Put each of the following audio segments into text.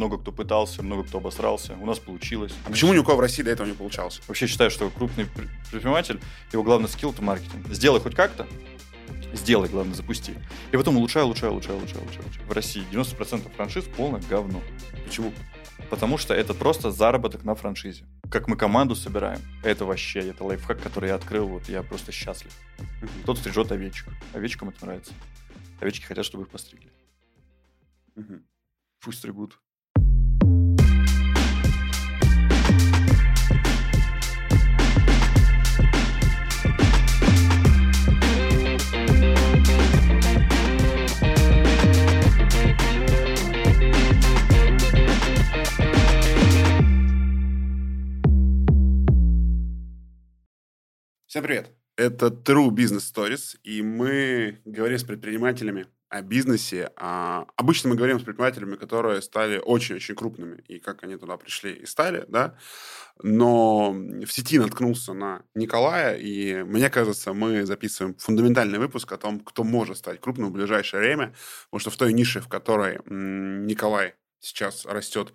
много кто пытался, много кто обосрался. У нас получилось. А почему ни у кого в России до этого не получалось? Вообще считаю, что крупный предприниматель, его главный скилл – это маркетинг. Сделай хоть как-то, сделай, главное, запусти. И потом улучшай, улучшай, улучшай, улучшай, улучшай. В России 90% франшиз полное говно. Почему? Потому что это просто заработок на франшизе. Как мы команду собираем, это вообще, это лайфхак, который я открыл, вот я просто счастлив. Кто-то стрижет овечек. Овечкам это нравится. Овечки хотят, чтобы их постригли. Пусть стригут. Всем привет! Это True Business Stories, и мы говорим с предпринимателями о бизнесе. А обычно мы говорим с предпринимателями, которые стали очень-очень крупными, и как они туда пришли и стали, да. Но в сети наткнулся на Николая, и мне кажется, мы записываем фундаментальный выпуск о том, кто может стать крупным в ближайшее время, потому что в той нише, в которой Николай сейчас растет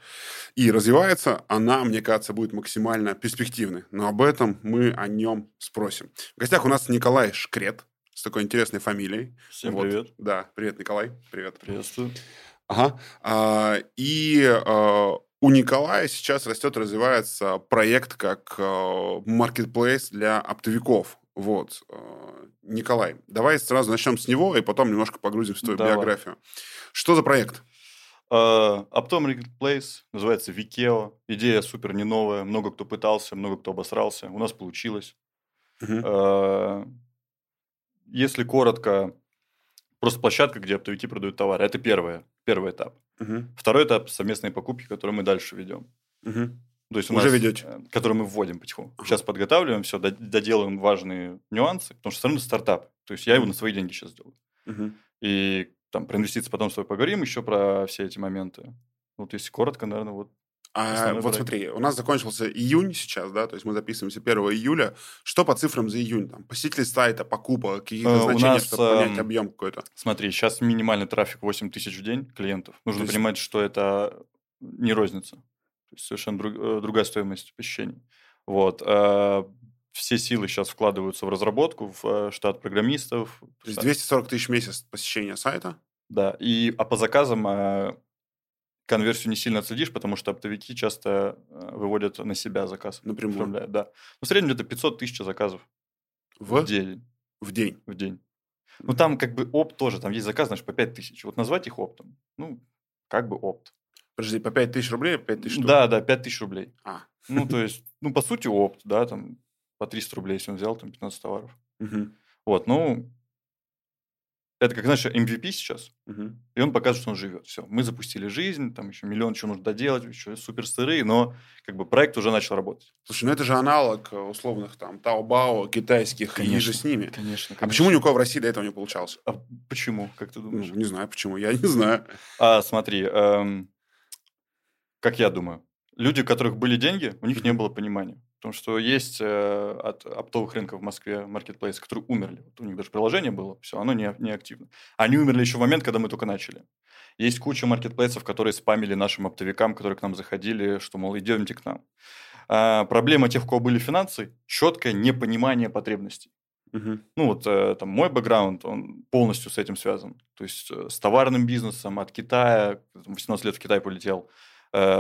и развивается, она, мне кажется, будет максимально перспективной. Но об этом мы о нем спросим. В гостях у нас Николай Шкрет с такой интересной фамилией. Всем Вот. привет. Да, привет, Николай. Привет. Приветствую. Ага. А, и а, у Николая сейчас растет, развивается проект как marketplace для оптовиков. Вот. А, Николай, давай сразу начнем с него, и потом немножко погрузимся в твою Давай. биографию. Что за проект? Optom Marketplace называется Викео. Идея супер не новая. Много кто пытался, много кто обосрался. У нас получилось. Э, Если коротко, просто площадка, где оптовики продают товары. Это первое, первый этап. Мгм. Второй этап – совместные покупки, которые мы дальше ведем. Мгм. То есть у Уже нас, ведете? э, Которые мы вводим потихоньку. Сейчас подготавливаем все, доделаем важные нюансы, потому что все равно стартап. То есть я его на свои деньги сейчас делаю. Мгм. И там про инвестиции потом с тобой поговорим еще про все эти моменты. Вот если коротко, наверное, вот А, вот проект. смотри, у нас закончился июнь сейчас, да, то есть мы записываемся 1 июля. Что по цифрам за июнь? Там, посетители сайта, покупок, какие-то Э, значения, нас, чтобы понять эм, объем какой-то. Смотри, сейчас минимальный трафик 8 тысяч в день клиентов. Нужно есть- понимать, что это не розница. То есть совершенно друг- э, другая стоимость посещений. Вот. э, Все силы сейчас вкладываются в разработку, в штат программистов. То есть 240 тысяч в месяц посещения сайта. Да, и, а по заказам э, конверсию не сильно отследишь, потому что оптовики часто э, выводят на себя заказ. Напрямую. да. Ну, в среднем где-то 500 тысяч заказов в, В, день. в день. В день. Ну, там как бы опт тоже, там есть заказ, знаешь, по 5 тысяч. Вот назвать их оптом, ну, как бы опт. Подожди, по 5 тысяч рублей, 5 тысяч штук? Да, да, 5 тысяч рублей. А. Ну, то есть, ну, по сути, опт, да, там, по 300 рублей, если он взял, там, 15 товаров. Мгм. Вот, ну, это как, знаешь, MVP сейчас, Мгм. и он показывает, что он живет. Все, мы запустили жизнь, там еще миллион чего нужно доделать, еще супер сырые, но как бы проект уже начал работать. Слушай, ну это же аналог э, условных там Таобао, китайских, и же с ними. Конечно, А почему ни у кого в России до этого не получалось? А почему, как ты Ну, думаешь? не знаю, почему. Я не знаю. А, смотри, эм, как я думаю, люди, у которых были деньги, у них не было понимания. Потому что есть э, от оптовых рынков в Москве маркетплейсы, которые умерли. Вот у них даже приложение было, все, оно не, не активно. Они умерли еще в момент, когда мы только начали. Есть куча маркетплейсов, которые спамили нашим оптовикам, которые к нам заходили, что, мол, идемте к нам. А, проблема тех, у кого были финансы, четкое непонимание потребностей. Мгм. Ну, вот э, там мой бэкграунд, он полностью с этим связан. То есть э, с товарным бизнесом от Китая, там, 18 лет в Китай полетел,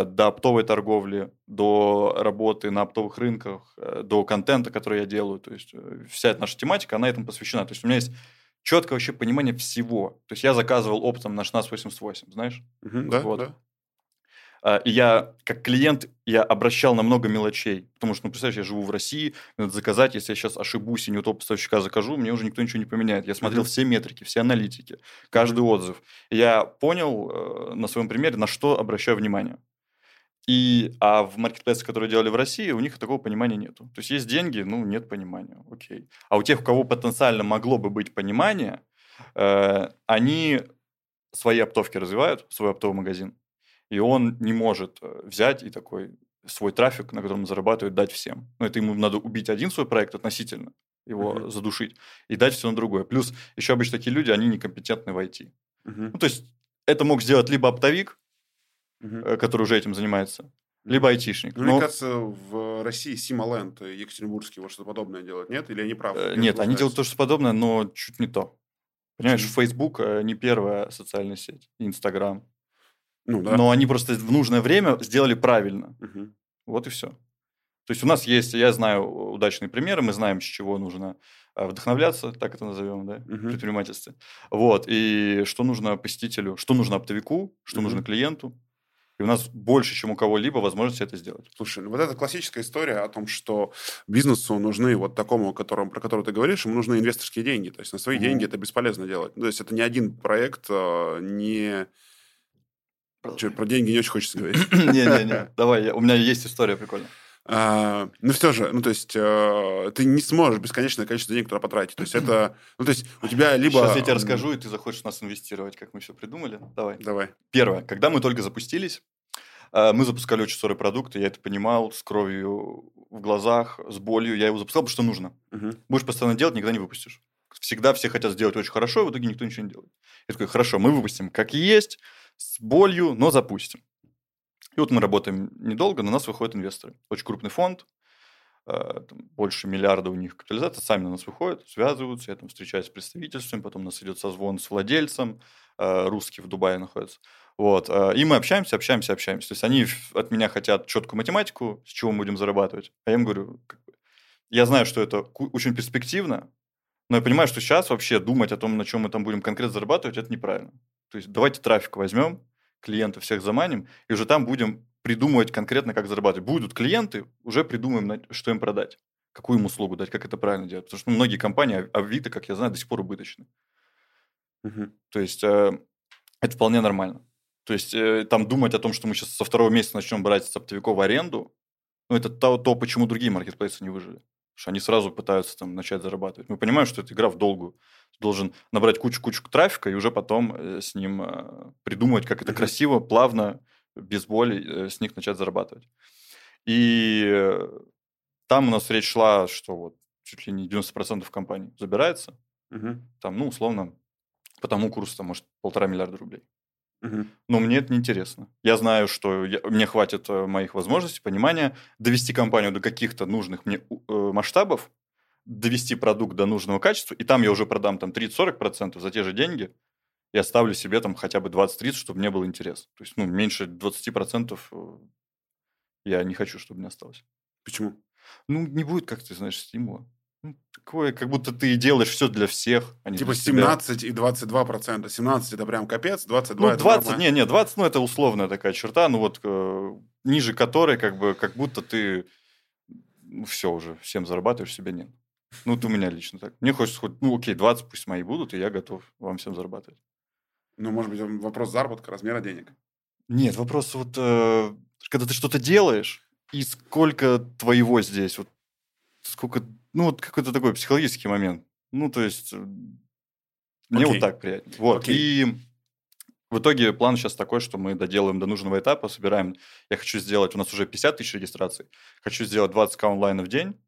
до оптовой торговли, до работы на оптовых рынках, э, до контента, который я делаю. То есть э, вся эта наша тематика, она этому посвящена. То есть у меня есть четкое вообще понимание всего. То есть я заказывал оптом на 1688, знаешь? Мгм, Да, Вот. да. А, я, как клиент, я обращал на много мелочей. Потому что, ну, представляешь, я живу в России, мне надо заказать, если я сейчас ошибусь и не у того поставщика закажу, мне уже никто ничего не поменяет. Я смотрел Мгм. все метрики, все аналитики, каждый отзыв. И я понял э, на своем примере, на что обращаю внимание. И, а в маркетплейсах, которые делали в России, у них такого понимания нету. То есть есть деньги, ну, нет понимания, окей. А у тех, у кого потенциально могло бы быть понимание, э, они свои оптовки развивают, свой оптовый магазин, и он не может э, взять и такой свой трафик, на котором он зарабатывает, дать всем. Ну, это ему надо убить один свой проект относительно, его Мгм. задушить, и дать все на другое. Плюс еще обычно такие люди, они некомпетентны в IT. Мгм. Ну, то есть это мог сделать либо оптовик, угу. который уже этим занимается, либо айтишник. Ну, Но... Мне кажется, в России Симоленд Екатеринбургский вот что-то подобное делает, нет? Или они правы? Э, нет, они делают то, что подобное, но чуть не то. Понимаешь, Facebook э, не первая социальная сеть, Инстаграм. Ну, да. Но они просто в нужное время сделали правильно. Угу. Вот и все. То есть у нас есть, я знаю удачные примеры, мы знаем, с чего нужно э, вдохновляться, так это назовем, да, в предпринимательстве. Вот, и что нужно посетителю, что нужно оптовику, что угу. нужно клиенту. И у нас больше, чем у кого-либо, возможности это сделать. Слушай, ну вот это классическая история о том, что бизнесу нужны вот такому, которому, про который ты говоришь, ему нужны инвесторские деньги. То есть на свои mm деньги это бесполезно делать. Ну, то есть это не один проект, а, не... Что, про деньги не очень хочется говорить. Не-не-не, давай, у меня есть история прикольная. А, ну, все же, ну, то есть, э, ты не сможешь бесконечное количество денег туда потратить. То есть, это, ну, то есть, у тебя либо... Сейчас я тебе расскажу, и ты захочешь нас инвестировать, как мы все придумали. Давай. Давай. Первое. Когда мы только запустились, э, мы запускали очень сырой продукт, и я это понимал, с кровью в глазах, с болью. Я его запускал, потому что нужно. Угу. Будешь постоянно делать, никогда не выпустишь. Всегда все хотят сделать очень хорошо, и в итоге никто ничего не делает. Я такой, хорошо, мы выпустим как есть, с болью, но запустим. И вот мы работаем недолго, на нас выходят инвесторы. Очень крупный фонд, э, больше миллиарда у них капитализация, сами на нас выходят, связываются, я там встречаюсь с представительством, потом у нас идет созвон с владельцем, э, русский в Дубае находится. Вот. Э, и мы общаемся, общаемся, общаемся. То есть они от меня хотят четкую математику, с чего мы будем зарабатывать. А я им говорю, я знаю, что это очень перспективно, но я понимаю, что сейчас вообще думать о том, на чем мы там будем конкретно зарабатывать, это неправильно. То есть давайте трафик возьмем, клиентов всех заманим, и уже там будем придумывать конкретно, как зарабатывать. Будут клиенты, уже придумаем, что им продать, какую им услугу дать, как это правильно делать. Потому что ну, многие компании, а, Авито, как я знаю, до сих пор убыточны. Угу. То есть э, это вполне нормально. То есть э, там думать о том, что мы сейчас со второго месяца начнем брать с оптовиков в аренду, ну, это то, то, почему другие маркетплейсы не выжили. Что они сразу пытаются там начать зарабатывать. Мы понимаем, что это игра в долгую. Ты должен набрать кучу-кучу трафика и уже потом э, с ним э, придумывать, как это красиво, плавно, без боли э, с них начать зарабатывать. И там у нас речь шла, что вот чуть ли не 90% компаний забирается. Угу. Там, ну, условно, по тому курсу, там, может, полтора миллиарда рублей. Но мне это неинтересно. Я знаю, что я, мне хватит э, моих возможностей, понимания довести компанию до каких-то нужных мне э, масштабов, довести продукт до нужного качества, и там я уже продам там 30-40% за те же деньги, и оставлю себе там хотя бы 20-30, чтобы мне был интерес. То есть, ну, меньше 20% э, я не хочу, чтобы мне осталось. Почему? Ну, не будет, как ты знаешь, стимула. Ну, такое, как будто ты делаешь все для всех. А не типа для 17 себя. и 22 процента. 17 это прям капец, 22 ну, 20, это не, не, 20, ну, это условная такая черта, ну, вот э, ниже которой, как бы, как будто ты ну, все уже, всем зарабатываешь, себе нет. Ну, вот у меня лично так. Мне хочется хоть, ну, окей, 20 пусть мои будут, и я готов вам всем зарабатывать. Ну, может быть, вопрос заработка, размера денег. Нет, вопрос вот, э, когда ты что-то делаешь, и сколько твоего здесь, вот сколько ну, вот какой-то такой психологический момент. Ну, то есть, э, мне okay. вот так приятнее. Вот, okay. и в итоге план сейчас такой, что мы доделаем до нужного этапа, собираем, я хочу сделать, у нас уже 50 тысяч регистраций, хочу сделать 20к онлайна в день,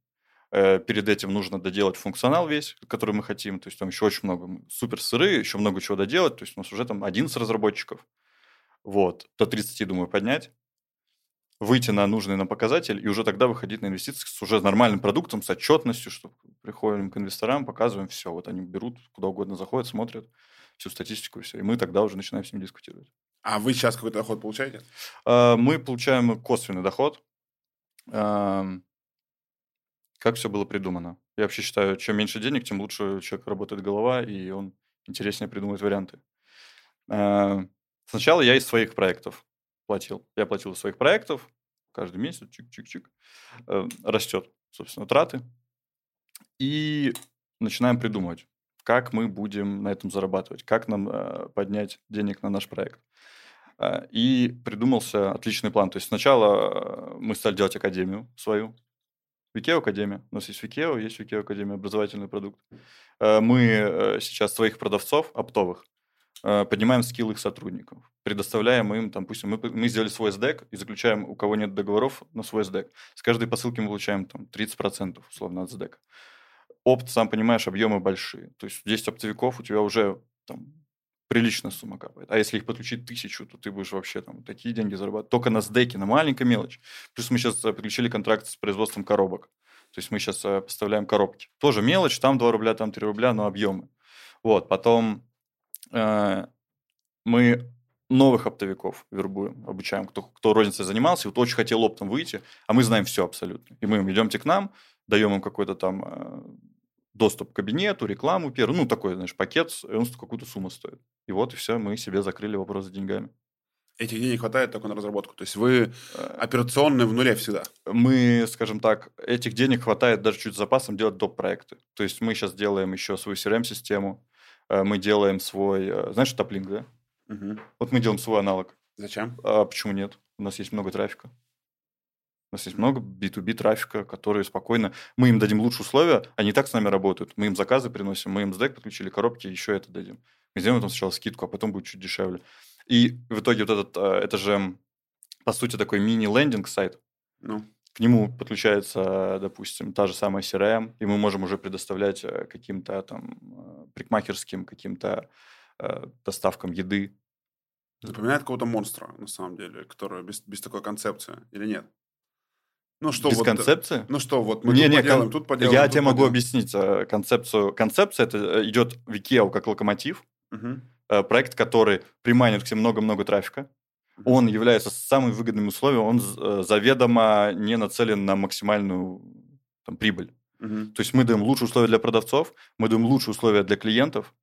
э, перед этим нужно доделать функционал весь, который мы хотим, то есть там еще очень много, супер сырые, еще много чего доделать, то есть у нас уже там 11 разработчиков, вот, до 30, думаю, поднять, выйти на нужный нам показатель и уже тогда выходить на инвестиции с уже нормальным продуктом, с отчетностью, что приходим к инвесторам, показываем все. Вот они берут, куда угодно заходят, смотрят всю статистику и все. И мы тогда уже начинаем с ним дискутировать. А вы сейчас какой-то доход получаете? А, мы получаем косвенный доход. Как все было придумано? Я вообще считаю, чем меньше денег, тем лучше у человека работает голова, и он интереснее придумывает варианты. Сначала я из своих проектов платил. Я платил из своих проектов каждый месяц, чик-чик-чик. Э, растет, собственно, траты. И начинаем придумывать, как мы будем на этом зарабатывать, как нам э, поднять денег на наш проект. Э, и придумался отличный план. То есть сначала мы стали делать академию свою, Викео Академия. У нас есть Викео, есть Викео Академия, образовательный продукт. Мы сейчас своих продавцов оптовых Э, поднимаем скилл их сотрудников, предоставляем им, там, пусть мы, мы сделали свой SDEC и заключаем, у кого нет договоров, на свой SDEC. С каждой посылки мы получаем там, 30% условно от SDEC. Опт, сам понимаешь, объемы большие. То есть 10 оптовиков у тебя уже там, приличная сумма капает. А если их подключить тысячу, то ты будешь вообще там такие деньги зарабатывать. Только на сдеке, на маленькой мелочь. Плюс мы сейчас э, подключили контракт с производством коробок. То есть мы сейчас э, поставляем коробки. Тоже мелочь, там 2 рубля, там 3 рубля, но объемы. Вот, потом э, мы новых оптовиков вербуем, обучаем, кто, кто розницей занимался, вот очень хотел оптом выйти, а мы знаем все абсолютно. И мы им идемте к нам, даем им какой-то там э, доступ к кабинету, рекламу первую, ну, такой, знаешь, пакет, и он какую-то сумму стоит. И вот, и все, мы себе закрыли вопрос с деньгами. Этих денег хватает только на разработку. То есть вы э, операционные в нуле всегда. Мы, скажем так, этих денег хватает даже чуть с запасом делать доп. проекты. То есть мы сейчас делаем еще свою CRM-систему, э, мы делаем свой, э, знаешь, топлинг, да? Угу. Вот мы делаем свой аналог. Зачем? А почему нет? У нас есть много трафика. У нас есть много B2B трафика, которые спокойно... Мы им дадим лучшие условия, они и так с нами работают. Мы им заказы приносим, мы им сдек подключили, коробки, еще это дадим. Мы сделаем там сначала скидку, а потом будет чуть дешевле. И в итоге вот этот, а, это же, по сути, такой мини-лендинг сайт. Ну. К нему подключается, допустим, та же самая CRM, и мы можем уже предоставлять э, каким-то там э, прикмахерским, каким-то э, доставкам еды. Напоминает какого-то монстра, на самом деле, который без, без такой концепции, или нет? Ну что Без вот, концепции? Ну что, вот мы не, тут не, поделаем, кон... тут поделаем. Я тут тебе поделаем. могу объяснить концепцию. Концепция это идет в IKEA как локомотив. Угу. Э, проект, который приманит к себе много-много трафика. Он является самым выгодным условием, он э, заведомо не нацелен на максимальную там, прибыль. Угу. То есть мы даем лучшие условия для продавцов, мы даем лучшие условия для клиентов.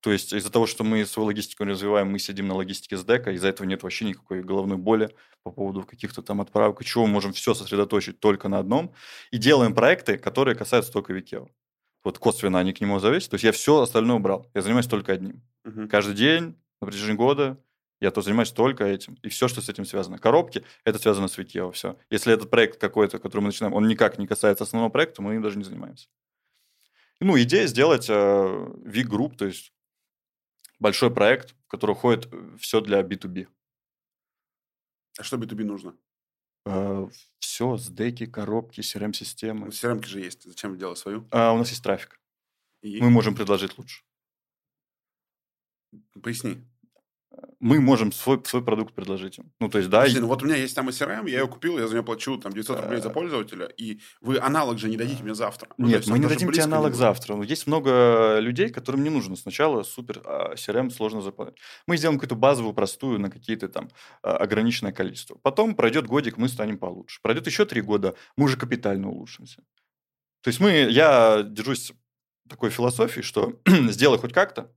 То есть из-за того, что мы свою логистику развиваем, мы сидим на логистике с дека, из-за этого нет вообще никакой головной боли по поводу каких-то там отправок, чего мы можем все сосредоточить только на одном. И делаем проекты, которые касаются только Викео вот косвенно они к нему зависят. То есть я все остальное убрал. Я занимаюсь только одним. Угу. Каждый день на протяжении года я то занимаюсь только этим. И все, что с этим связано. Коробки, это связано с Викео, все. Если этот проект какой-то, который мы начинаем, он никак не касается основного проекта, мы им даже не занимаемся. Ну, идея сделать э, V-Group, то есть большой проект, в который входит все для B2B. А что B2B нужно? Э, все, сдеки, коробки, CRM-системы. Ну, CRM же есть. Зачем делать свою? А, у нас есть трафик. И? Мы можем предложить лучше. Поясни мы можем свой, свой продукт предложить им. Ну, то есть, да. Подожди, ну вот у меня есть там CRM, я ее купил, я за нее плачу там 900 рублей за пользователя, и вы аналог же не дадите мне завтра. Ну, Нет, мы не дадим тебе аналог завтра. Но есть много людей, которым не нужно сначала супер а CRM сложно заполнять. Мы сделаем какую-то базовую, простую на какие-то там а, ограниченное количество. Потом пройдет годик, мы станем получше. Пройдет еще три года, мы уже капитально улучшимся. То есть мы, я держусь такой философии, что сделай хоть как-то,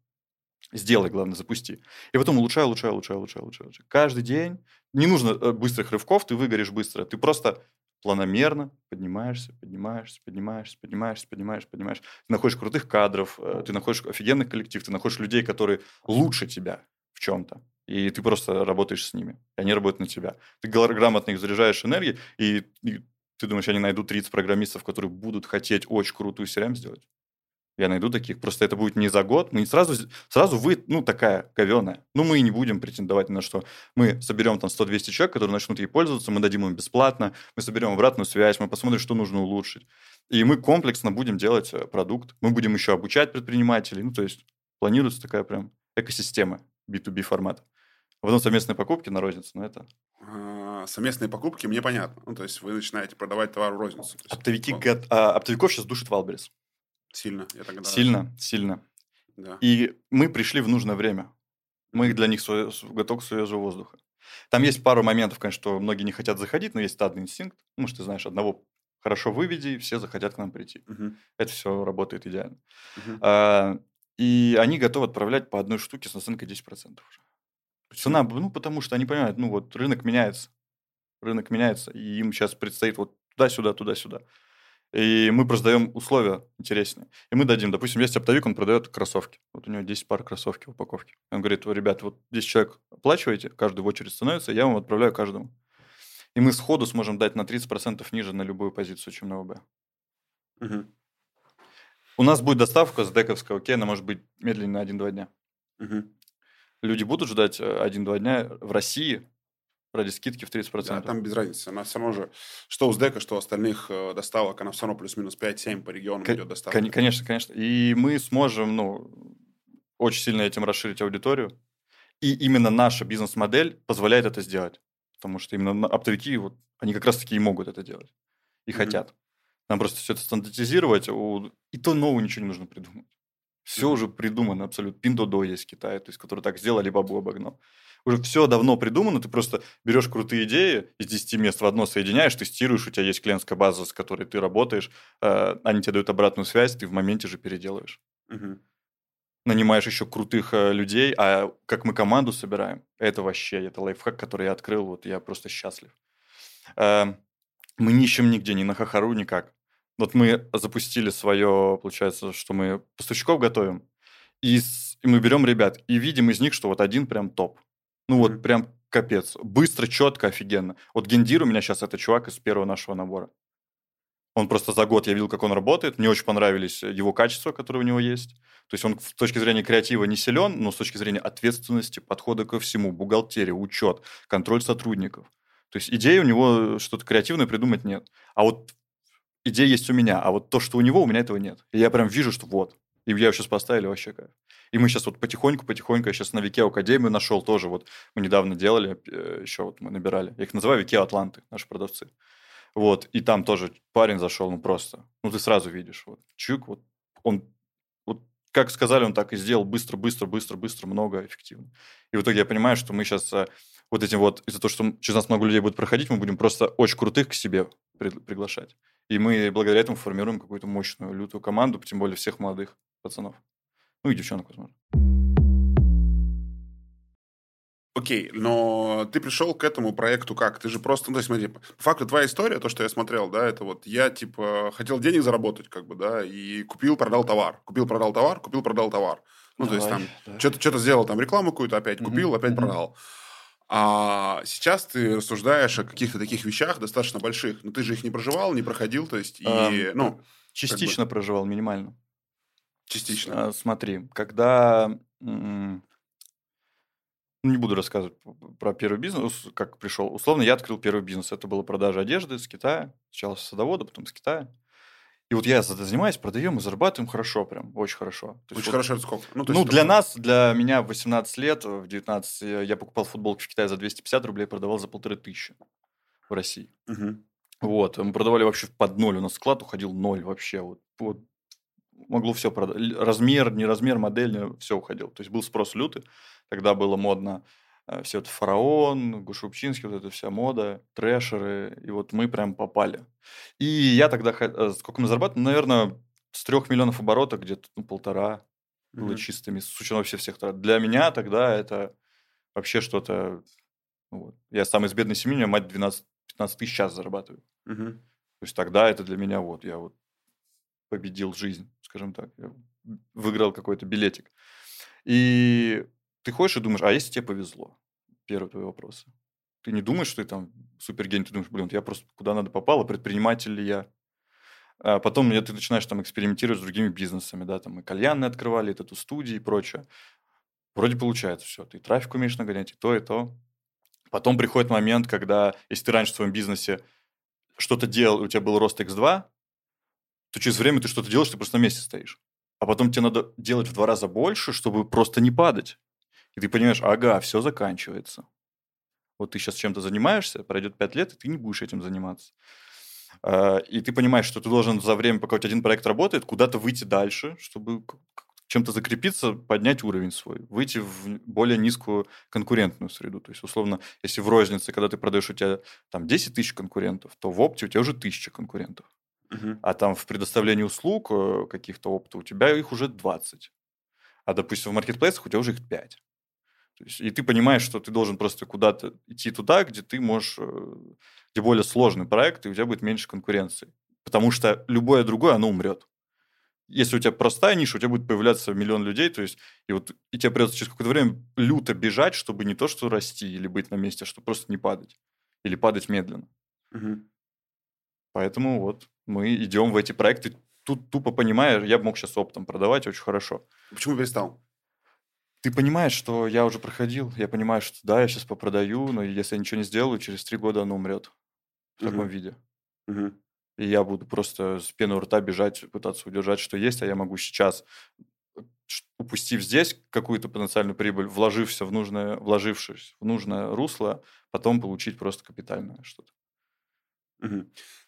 Сделай, главное, запусти. И потом улучшай, улучшай, улучшай, улучшай, улучшай. Каждый день. Не нужно э, быстрых рывков, ты выгоришь быстро. Ты просто планомерно поднимаешься, поднимаешься, поднимаешься, поднимаешься, поднимаешься, поднимаешься. Ты находишь крутых кадров, э, ты находишь офигенный коллектив, ты находишь людей, которые лучше тебя в чем-то. И ты просто работаешь с ними. И они работают на тебя. Ты грамотно их заряжаешь энергией, и, и ты думаешь, они найдут 30 программистов, которые будут хотеть очень крутую CRM сделать? Я найду таких. Просто это будет не за год. Мы сразу, сразу вы, ну, такая говеная. Ну, мы и не будем претендовать на что. Мы соберем там 100-200 человек, которые начнут ей пользоваться, мы дадим им бесплатно, мы соберем обратную связь, мы посмотрим, что нужно улучшить. И мы комплексно будем делать э, продукт. Мы будем еще обучать предпринимателей. Ну, то есть планируется такая прям экосистема B2B формата. В одном совместные покупки на розницу, но это... А, совместные покупки, мне понятно. Ну, то есть вы начинаете продавать товар в розницу. Оптовики, а, оптовиков сейчас душит Wildberries. Сильно, я тогда... Сильно, сильно. Да. И мы пришли в нужное время. Мы для них свой, глоток свежего воздуха. Там есть пару моментов, конечно, что многие не хотят заходить, но есть стадный инстинкт. Ну, что ты знаешь, одного хорошо выведи, все захотят к нам прийти. Угу. Это все работает идеально. Угу. А, и они готовы отправлять по одной штуке с наценкой 10% уже. Цена, ну, потому что они понимают, ну, вот рынок меняется. Рынок меняется, и им сейчас предстоит вот туда-сюда, туда-сюда. И мы просто даем условия интереснее. И мы дадим, допустим, есть оптовик, он продает кроссовки. Вот у него 10 пар кроссовки в упаковке. Он говорит, ребят, вот 10 человек оплачиваете, каждый в очередь становится, я вам отправляю каждому. И мы сходу сможем дать на 30% ниже на любую позицию, чем на ОБ. Угу. У нас будет доставка с дековского, окей, она может быть медленнее на 1-2 дня. Угу. Люди будут ждать 1-2 э, дня в России, ради скидки в 30%. Да, там без разницы. Она все равно же, что у СДЭКа, что у остальных э, доставок, она все равно плюс-минус 5-7 по регионам К- идет доставка. Конечно, конечно. И мы сможем, ну, очень сильно этим расширить аудиторию. И именно наша бизнес-модель позволяет это сделать. Потому что именно оптовики, вот, они как раз-таки и могут это делать. И mm-hmm. хотят. Нам просто все это стандартизировать, и то нового ничего не нужно придумать. Все mm-hmm. уже придумано абсолютно. Пиндодо есть в Китае, то есть, который так сделал, Алибабу обогнал. Уже все давно придумано, ты просто берешь крутые идеи из 10 мест в одно соединяешь, тестируешь, у тебя есть клиентская база, с которой ты работаешь, э, они тебе дают обратную связь, ты в моменте же переделаешь. Mm-hmm нанимаешь еще крутых э, людей, а как мы команду собираем, это вообще, это лайфхак, который я открыл, вот я просто счастлив. Э, мы не ищем нигде, ни на Хахару, никак. Вот мы запустили свое, получается, что мы поставщиков готовим, и, с, и мы берем ребят, и видим из них, что вот один прям топ. Ну вот прям капец. Быстро, четко, офигенно. Вот Гендир у меня сейчас это чувак из первого нашего набора. Он просто за год я видел, как он работает. Мне очень понравились его качества, которые у него есть. То есть он с точки зрения креатива не силен, но с точки зрения ответственности, подхода ко всему, бухгалтерия, учет, контроль сотрудников. То есть идеи у него что-то креативное придумать нет. А вот идея есть у меня, а вот то, что у него, у меня этого нет. И я прям вижу, что вот. И я сейчас поставили вообще кайф. И мы сейчас вот потихоньку-потихоньку, я сейчас на Викео Академию нашел тоже. Вот мы недавно делали, э, еще вот мы набирали. Я их называю Викео Атланты, наши продавцы. Вот, и там тоже парень зашел, ну просто, ну ты сразу видишь, вот, чук, вот, он, вот, как сказали, он так и сделал, быстро, быстро, быстро, быстро, много, эффективно. И в итоге я понимаю, что мы сейчас э, вот этим вот, из-за того, что через нас много людей будет проходить, мы будем просто очень крутых к себе при, приглашать. И мы благодаря этому формируем какую-то мощную, лютую команду, тем более всех молодых пацанов. Ну и девчонок, возможно. Окей, но ты пришел к этому проекту как? Ты же просто, ну, то есть, смотри, по факту твоя история, то, что я смотрел, да, это вот я, типа, хотел денег заработать, как бы, да, и купил, продал товар. Купил, продал товар, купил, продал товар. Ну, Давай, то есть, там, что-то, что-то сделал, там, рекламу какую-то опять купил, угу, опять угу. продал. А сейчас ты рассуждаешь о каких-то таких вещах достаточно больших, но ты же их не проживал, не проходил, то есть, и, а, ну... Частично как бы... проживал, минимально. Частично. А, смотри, когда ну, не буду рассказывать про первый бизнес, как пришел. Условно, я открыл первый бизнес. Это была продажа одежды с Китая. Сначала с садовода, потом с Китая. И вот я занимаюсь, продаем и зарабатываем хорошо прям, очень хорошо. То очень вот, хорошо, это сколько? Ну, ну для нас, для меня в 18 лет, в 19 я покупал футболки в Китае за 250 рублей, продавал за полторы тысячи в России. Угу. Вот, мы продавали вообще под ноль, у нас склад уходил ноль вообще. Вот, вот могло все продать. Размер, не размер, модель, все уходил. То есть был спрос лютый. Тогда было модно э, все это фараон, Гушупчинский, вот эта вся мода, трэшеры, и вот мы прям попали. И я тогда, э, сколько мы зарабатывали, наверное, с трех миллионов оборотов где-то ну, полтора mm-hmm. было чистыми, с учетом вообще всех. Для меня тогда это вообще что-то... Ну, вот. Я сам из бедной семьи, у меня мать 12, 15 тысяч сейчас зарабатывает. Mm-hmm. То есть тогда это для меня вот, я вот победил жизнь, скажем так. Выиграл какой-то билетик. И ты ходишь и думаешь, а если тебе повезло? Первый твой вопрос. Ты не думаешь, что ты там супергений, ты думаешь, блин, я просто куда надо попал, а предприниматель ли я? А потом ты начинаешь там экспериментировать с другими бизнесами, да, там и кальянные открывали, и эту студии и прочее. Вроде получается все, ты трафик умеешь нагонять, и то, и то. Потом приходит момент, когда, если ты раньше в своем бизнесе что-то делал, у тебя был рост X2, то через время ты что-то делаешь, ты просто на месте стоишь. А потом тебе надо делать в два раза больше, чтобы просто не падать. И ты понимаешь, ага, все заканчивается. Вот ты сейчас чем-то занимаешься, пройдет пять лет, и ты не будешь этим заниматься. А, и ты понимаешь, что ты должен за время, пока у тебя один проект работает, куда-то выйти дальше, чтобы чем-то закрепиться, поднять уровень свой, выйти в более низкую конкурентную среду. То есть, условно, если в рознице, когда ты продаешь, у тебя там 10 тысяч конкурентов, то в опте у тебя уже тысяча конкурентов. А там в предоставлении услуг э, каких-то опыта у тебя их уже 20. А, допустим, в маркетплейсах у тебя уже их 5. То есть, и ты понимаешь, что ты должен просто куда-то идти туда, где ты можешь, э, где более сложный проект, и у тебя будет меньше конкуренции. Потому что любое другое, оно умрет. Если у тебя простая ниша, у тебя будет появляться миллион людей, то есть, и вот и тебе придется через какое-то время люто бежать, чтобы не то, что расти или быть на месте, а чтобы просто не падать. Или падать медленно. Угу. Поэтому вот мы идем в эти проекты, тут тупо понимая, я бы мог сейчас оптом продавать очень хорошо. Почему перестал? ты понимаешь, что я уже проходил, я понимаю, что да, я сейчас попродаю, но если я ничего не сделаю, через три года оно умрет в угу. таком виде. Угу. И я буду просто с пеной у рта бежать, пытаться удержать, что есть, а я могу сейчас упустив здесь какую-то потенциальную прибыль, вложившись в нужное, вложившись в нужное русло, потом получить просто капитальное что-то.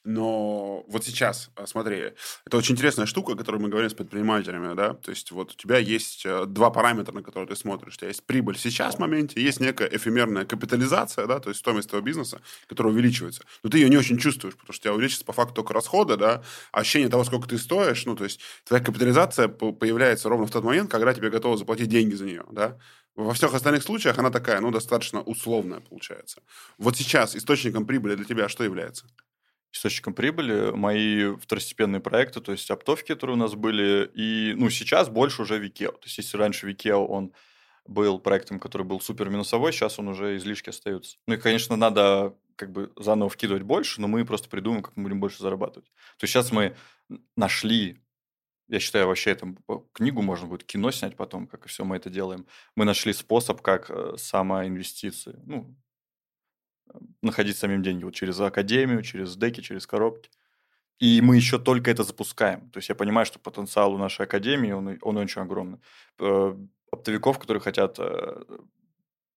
Но вот сейчас, а, смотри, это очень интересная штука, о которой мы говорим с предпринимателями, да, то есть вот у тебя есть э, два параметра, на которые ты смотришь. У тебя есть прибыль сейчас в моменте, есть некая эфемерная капитализация, да, то есть стоимость твоего бизнеса, которая увеличивается. Но ты ее не очень чувствуешь, потому что у тебя увеличится по факту только расходы, да, а ощущение того, сколько ты стоишь, ну, то есть твоя капитализация по- появляется ровно в тот момент, когда тебе готовы заплатить деньги за нее, да. Во всех остальных случаях она такая, ну, достаточно условная получается. Вот сейчас источником прибыли для тебя что является? источником прибыли мои второстепенные проекты, то есть оптовки, которые у нас были, и, ну, сейчас больше уже Викео. То есть, если раньше Викео, он был проектом, который был супер минусовой, сейчас он уже излишки остаются. Ну и, конечно, надо как бы заново вкидывать больше, но мы просто придумаем, как мы будем больше зарабатывать. То есть сейчас мы нашли, я считаю, вообще это книгу можно будет, кино снять потом, как и все мы это делаем. Мы нашли способ, как э, самоинвестиции, ну, находить самим деньги вот через академию, через деки, через коробки. И мы еще только это запускаем. То есть я понимаю, что потенциал у нашей академии, он, он очень огромный. Э, оптовиков, которые хотят э,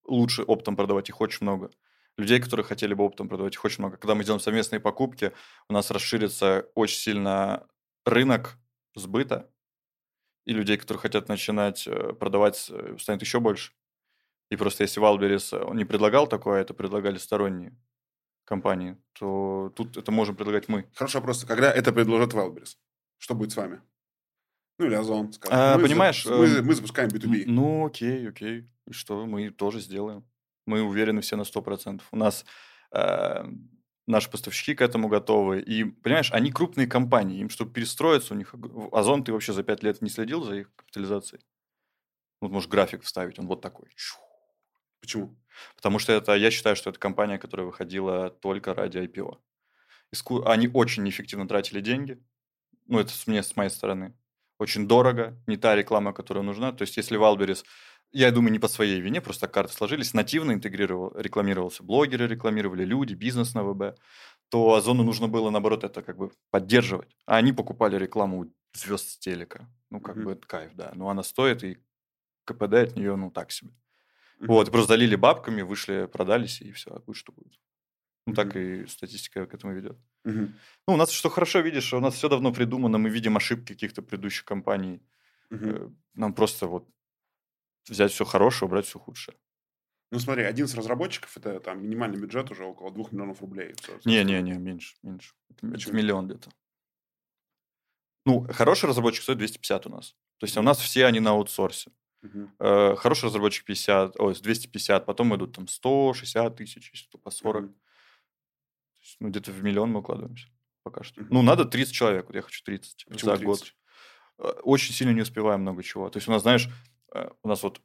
лучше оптом продавать, их очень много. Людей, которые хотели бы оптом продавать, их очень много. Когда мы делаем совместные покупки, у нас расширится очень сильно рынок сбыта, и людей, которые хотят начинать э, продавать, станет еще больше. И просто если Wildberries он не предлагал такое, это предлагали сторонние компании, то тут это можем предлагать мы. Хорошо, просто когда это предложит Wildberries, что будет с вами? Ну, или Озон, скажем. А, мы понимаешь... За, мы, э, мы запускаем B2B. Ну, окей, окей. И что? Мы тоже сделаем. Мы уверены все на 100%. У нас э, наши поставщики к этому готовы. И, понимаешь, они крупные компании. Им, чтобы перестроиться, у них... Озон, ты вообще за 5 лет не следил за их капитализацией? Вот можешь график вставить, он вот такой. Почему? Потому что это, я считаю, что это компания, которая выходила только ради IPO. Иску... Они очень неэффективно тратили деньги. Ну, это с, мне, с моей стороны. Очень дорого, не та реклама, которая нужна. То есть, если Валберис, я думаю, не по своей вине, просто карты сложились, нативно интегрировал, рекламировался, блогеры рекламировали, люди, бизнес на ВБ, то Озону нужно было, наоборот, это как бы поддерживать. А они покупали рекламу у звезд с телека. Ну, как mm-hmm. бы это кайф, да. Но она стоит, и КПД от нее, ну, так себе. Вот, и просто залили бабками, вышли, продались, и все, а будет что будет. Ну, так и статистика к этому ведет. Ну, у нас что хорошо видишь, у нас все давно придумано, мы видим ошибки каких-то предыдущих компаний. Э, нам просто вот взять все хорошее, убрать все худшее. Ну, смотри, один из разработчиков, это там минимальный бюджет уже около двух миллионов рублей. Не-не-не, меньше, меньше. Это миллион где-то. Ну, хороший разработчик стоит 250 у нас. То есть у нас все они на аутсорсе. Угу. хороший разработчик 50, ой, 250, потом идут там 160 тысяч, по 40. Угу. Есть, ну, где-то в миллион мы укладываемся пока что. Угу. Ну, надо 30 человек, вот я хочу 30 Почему за 30? год. Э, очень сильно не успеваем много чего. То есть у нас, знаешь, э, у нас вот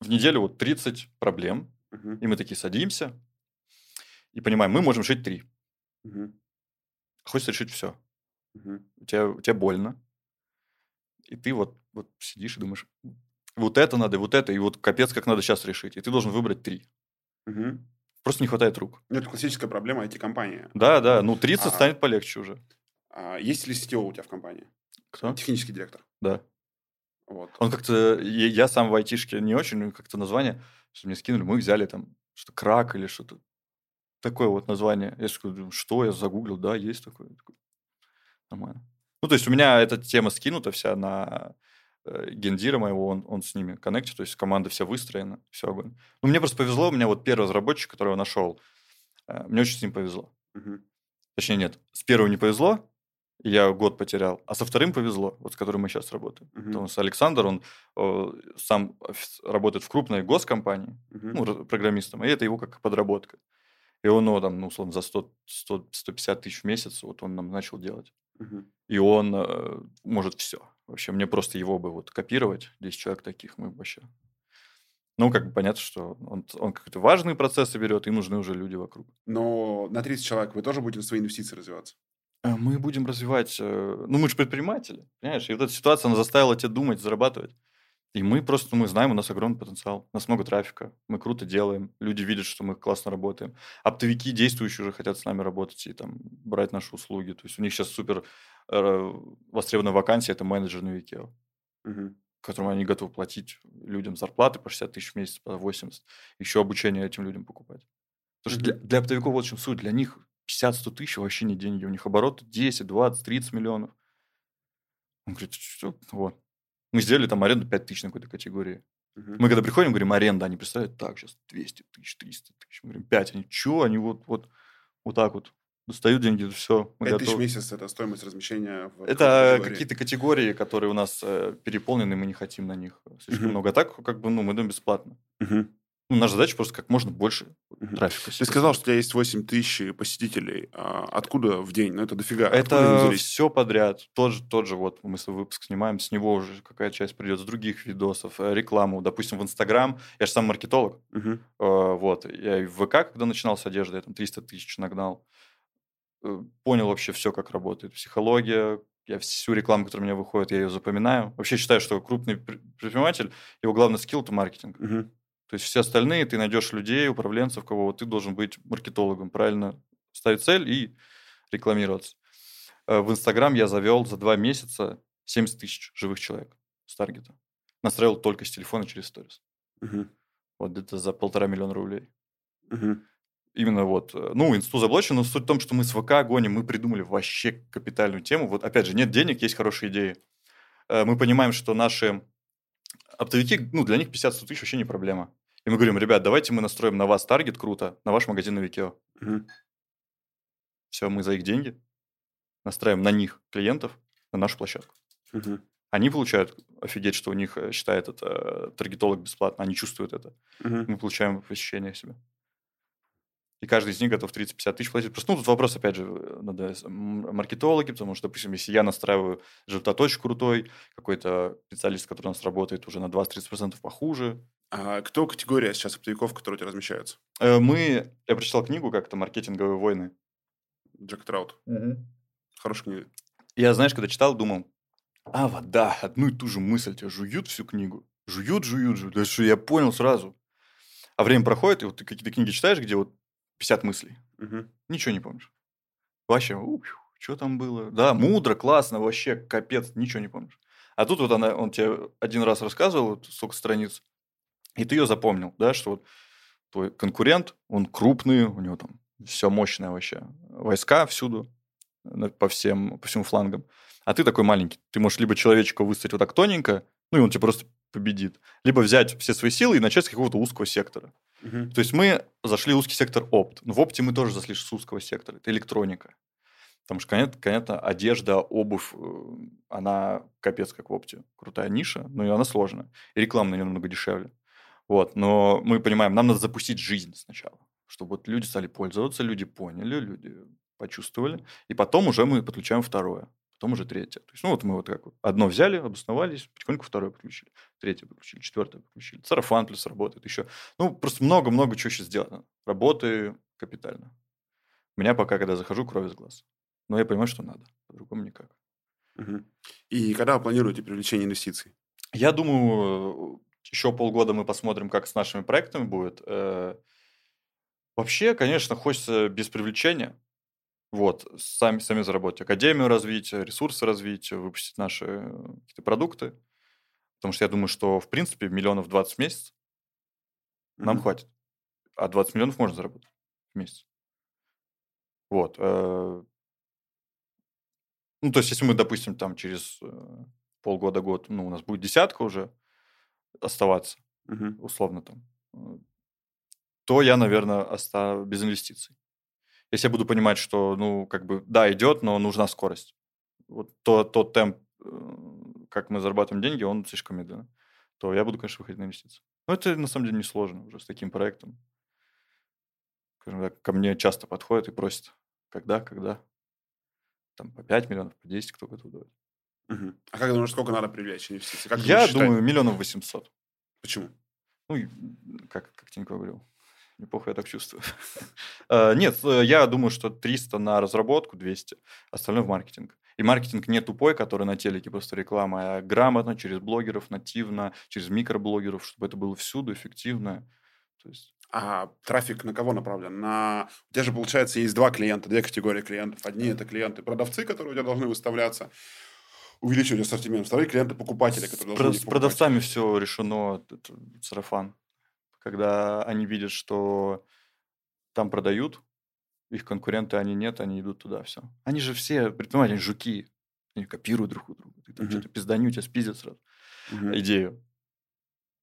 в неделю вот 30 проблем, угу. и мы такие садимся и понимаем, мы можем решить 3. Угу. Хочется решить все. Угу. У, тебя, у тебя больно, и ты вот, вот сидишь и думаешь, вот это надо, вот это, и вот капец, как надо сейчас решить. И ты должен выбрать три. Угу. Просто не хватает рук. Ну, это классическая проблема IT-компании. Да, да, ну 30 а, станет полегче уже. А, есть ли CTO у тебя в компании? Кто? Технический директор. Да. Вот. Он как-то, я сам в айтишке не очень, как-то название, что мне скинули, мы взяли там что крак или что-то. Такое вот название. Я сказал, что, я загуглил, да, есть такое. Нормально. Ну, то есть у меня эта тема скинута вся на Э, гендира моего, он, он с ними коннектит, то есть команда вся выстроена, все огонь. Ну, мне просто повезло, у меня вот первый разработчик, которого нашел, э, мне очень с ним повезло. Угу. Точнее, нет, с первым не повезло, я год потерял, а со вторым повезло, вот с которым мы сейчас работаем. Угу. Потому что Александр, он о, сам работает в крупной госкомпании, угу. ну, программистом, и это его как подработка. И он, ну, там, ну, условно, за 100, 100, 150 тысяч в месяц вот он нам начал делать. Угу. И он э, может все. Вообще, мне просто его бы вот копировать, 10 человек таких, мы вообще... Ну, как бы понятно, что он, он какие-то важные процессы берет, и нужны уже люди вокруг. Но на 30 человек вы тоже будете свои инвестиции развиваться? Э, мы будем развивать... Э, ну, мы же предприниматели, понимаешь? И вот эта ситуация, она заставила тебя думать, зарабатывать. И мы просто, мы знаем, у нас огромный потенциал. У нас много трафика, мы круто делаем, люди видят, что мы классно работаем. Оптовики действующие уже хотят с нами работать и там брать наши услуги. То есть у них сейчас супер э, востребованная вакансия – это менеджер на Викео. Угу. которым они готовы платить людям зарплаты по 60 тысяч в месяц, по 80, еще обучение этим людям покупать. Потому что для, для оптовиков вот в чем суть. Для них 50-100 тысяч вообще не деньги. У них оборот 10, 20, 30 миллионов. Он говорит, что? Вот. Мы сделали там аренду 5 тысяч на какой-то категории. Мгм. Мы когда приходим, говорим, аренда, они представляют, так, сейчас 200 тысяч, 300 тысяч. Мы говорим, 5. Они, что? Они вот, вот, вот так вот достают деньги, все, мы Пять тысяч в месяц – это стоимость размещения в Это категории. какие-то категории, которые у нас э, переполнены, мы не хотим на них слишком Мгм. много. А так, как бы, ну, мы даем бесплатно. Мгм. Ну, наша задача просто как можно больше Мгм. трафика. Ты сказал, что у тебя есть 8 тысяч посетителей. А Откуда в день? Ну, это дофига. Это все подряд. Тот же, тот же вот мы свой выпуск снимаем, с него уже какая часть придет, с других видосов, э, рекламу. Допустим, в Инстаграм. Я же сам маркетолог. Э, Вот. Я и в ВК, когда начинал с одежды, я там 300 тысяч нагнал. Э, Понял вообще все, как работает психология. Я всю рекламу, которая у меня выходит, я ее запоминаю. Вообще считаю, что крупный пр- предприниматель, его главный скилл – это маркетинг. Мгм. То есть все остальные, ты найдешь людей, управленцев, кого вот ты должен быть маркетологом, правильно ставить цель и рекламироваться. Э, В Инстаграм я завел за два месяца 70 тысяч живых человек с таргета. Настроил только с телефона через сторис. Мгм. Вот где-то за полтора миллиона рублей. Мгм. Именно вот, э, ну, инсту заблочен, но суть в том, что мы с ВК гоним, мы придумали вообще капитальную тему. Вот опять же, нет денег, есть хорошие идеи. Э, Мы понимаем, что наши оптовики, ну, для них 50-100 тысяч вообще не проблема. И мы говорим, ребят, давайте мы настроим на вас таргет круто, на ваш магазин на Викео. Мгм. Все, мы за их деньги настраиваем на них клиентов на нашу площадку. Мгм. Они получают офигеть, что у них э, считает это э, таргетолог бесплатно, они чувствуют это. Мгм. мы получаем посещение себе. И каждый из них готов 30-50 тысяч платить. Просто ну, тут вопрос, опять же, э, надо маркетологи, потому что, допустим, если я настраиваю результат очень крутой, какой-то специалист, который у нас работает уже на 20-30% похуже. А кто категория сейчас оптовиков, которые у тебя размещаются? Э, Мы, я прочитал книгу как-то «Маркетинговые войны». Джек Траут. Хорошая книга. Я, знаешь, когда читал, думал, а, вот да, одну и ту же мысль тебя жуют всю книгу. Жуют, жуют, жуют. Да что, я понял сразу. А время проходит, и вот ты какие-то книги читаешь, где вот 50 мыслей. Мгм. Ничего не помнишь. Вообще, что там было? Да, мудро, классно, вообще капец, ничего не помнишь. А тут вот она, он тебе один раз рассказывал, вот сколько страниц, и ты ее запомнил, да, что вот твой конкурент, он крупный, у него там все мощное вообще, войска всюду, по всем, по всем флангам. А ты такой маленький. Ты можешь либо человечка выставить вот так тоненько, ну и он тебе просто победит. Либо взять все свои силы и начать с какого-то узкого сектора. Мгм. То есть мы зашли в узкий сектор опт. Но в опте мы тоже зашли с узкого сектора. Это электроника. Потому что, конечно, конечно, одежда, обувь, э, она капец как в опте. Крутая ниша, но и она сложная. И реклама на нее намного дешевле. Вот. Но мы понимаем, нам надо запустить жизнь сначала. Чтобы вот люди стали пользоваться, люди поняли, люди почувствовали. И потом уже мы подключаем второе. Потом уже третье. То есть, ну, вот мы вот как одно взяли, обосновались, потихоньку второе подключили, третье подключили, четвертое подключили. Сарафан плюс работает еще. Ну, просто много-много чего сейчас сделано. Работы капитально. У меня пока, когда захожу, кровь из глаз. Но я понимаю, что надо. По-другому никак. Мгм. И когда вы планируете привлечение инвестиций? Я думаю, еще полгода мы посмотрим, как с нашими проектами будет. Э, Вообще, конечно, хочется без привлечения. Вот, сами, сами заработать академию развить, ресурсы развить, выпустить наши э, какие-то продукты. Потому что я думаю, что, в принципе, миллионов 20 в месяц нам Мгм. хватит. А 20 миллионов можно заработать в месяц. Вот. э, Ну, то есть, если мы, допустим, там через полгода-год, ну, у нас будет десятка уже оставаться, Мгм. условно там, э, то я, наверное, оставлю без инвестиций. Если я буду понимать, что, ну, как бы, да, идет, но нужна скорость. Вот то, тот темп, э, как мы зарабатываем деньги, он слишком медленно. То я буду, конечно, выходить на инвестиции. Но это, на самом деле, несложно уже с таким проектом. Скажем так, ко мне часто подходят и просят, когда, когда. Там по 5 миллионов, по 10 кто готов давать. А как думаешь, сколько надо привлечь инвестиций? Как Я думаю, миллионов 800. Почему? Ну, как, как Тинько говорил, неплохо я так чувствую. Э, Нет, э, я думаю, что 300 на разработку, 200, остальное в маркетинг. И маркетинг не тупой, который на телеке просто реклама, а грамотно, через блогеров, нативно, через микроблогеров, чтобы это было всюду эффективно. То есть, А трафик на кого направлен? На... У тебя же, получается, есть два клиента, две категории клиентов. Одни это клиенты-продавцы, которые у тебя должны выставляться. Увеличивать ассортимент, вставать клиенты покупателя, которые Про- с продавцами все решено, это сарафан. Когда они видят, что там продают, их конкуренты, они нет, они идут туда, все. Они же все, предприниматели, они жуки. Они копируют друг у друга. Ты там Мгм. что-то пизданю, тебя спиздят сразу. Мгм. Идею.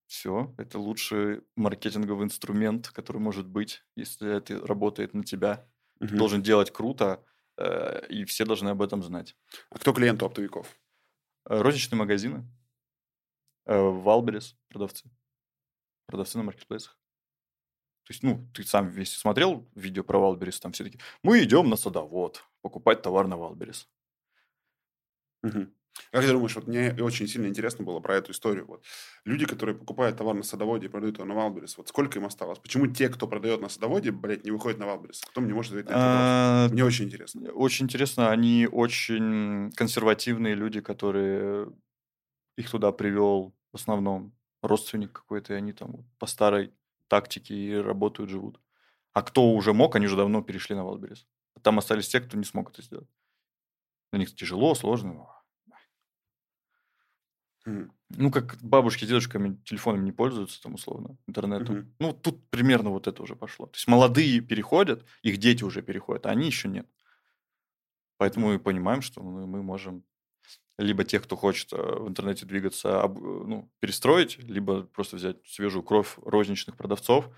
Все, это лучший маркетинговый инструмент, который может быть, если это работает на тебя. Ты Мгм. должен делать круто, э, и все должны об этом знать. А кто клиент у оптовиков? Э, Розничные магазины, Wildberries, продавцы. Продавцы на маркетплейсах. То есть, ну, ты сам весь смотрел видео про Wildberries, там все такие, мы идем на садовод покупать товар на Wildberries. Мгм. Как ты думаешь, вот мне очень сильно интересно было про эту историю. Вот. Люди, которые покупают товар на садоводе и продают его на Wildberries, вот сколько им осталось? Почему те, кто продает на садоводе, блядь, не выходят на Wildberries? Кто мне может ответить на этот вопрос? А, Мне очень интересно. Очень интересно, они очень консервативные люди, которые их туда привел в основном родственник какой-то, и они там по старой тактике и работают, живут. А кто уже мог, они уже давно перешли на Wildberries. Там остались те, кто не смог это сделать. Для них тяжело, сложно. Ну, как бабушки с дедушками телефонами не пользуются, там, условно, интернетом. Мгм. Ну, тут примерно вот это уже пошло. То есть молодые переходят, их дети уже переходят, а они еще нет. Поэтому мы понимаем, что мы, можем либо тех, кто хочет э, в интернете двигаться, э, ну, перестроить, либо просто взять свежую кровь розничных продавцов,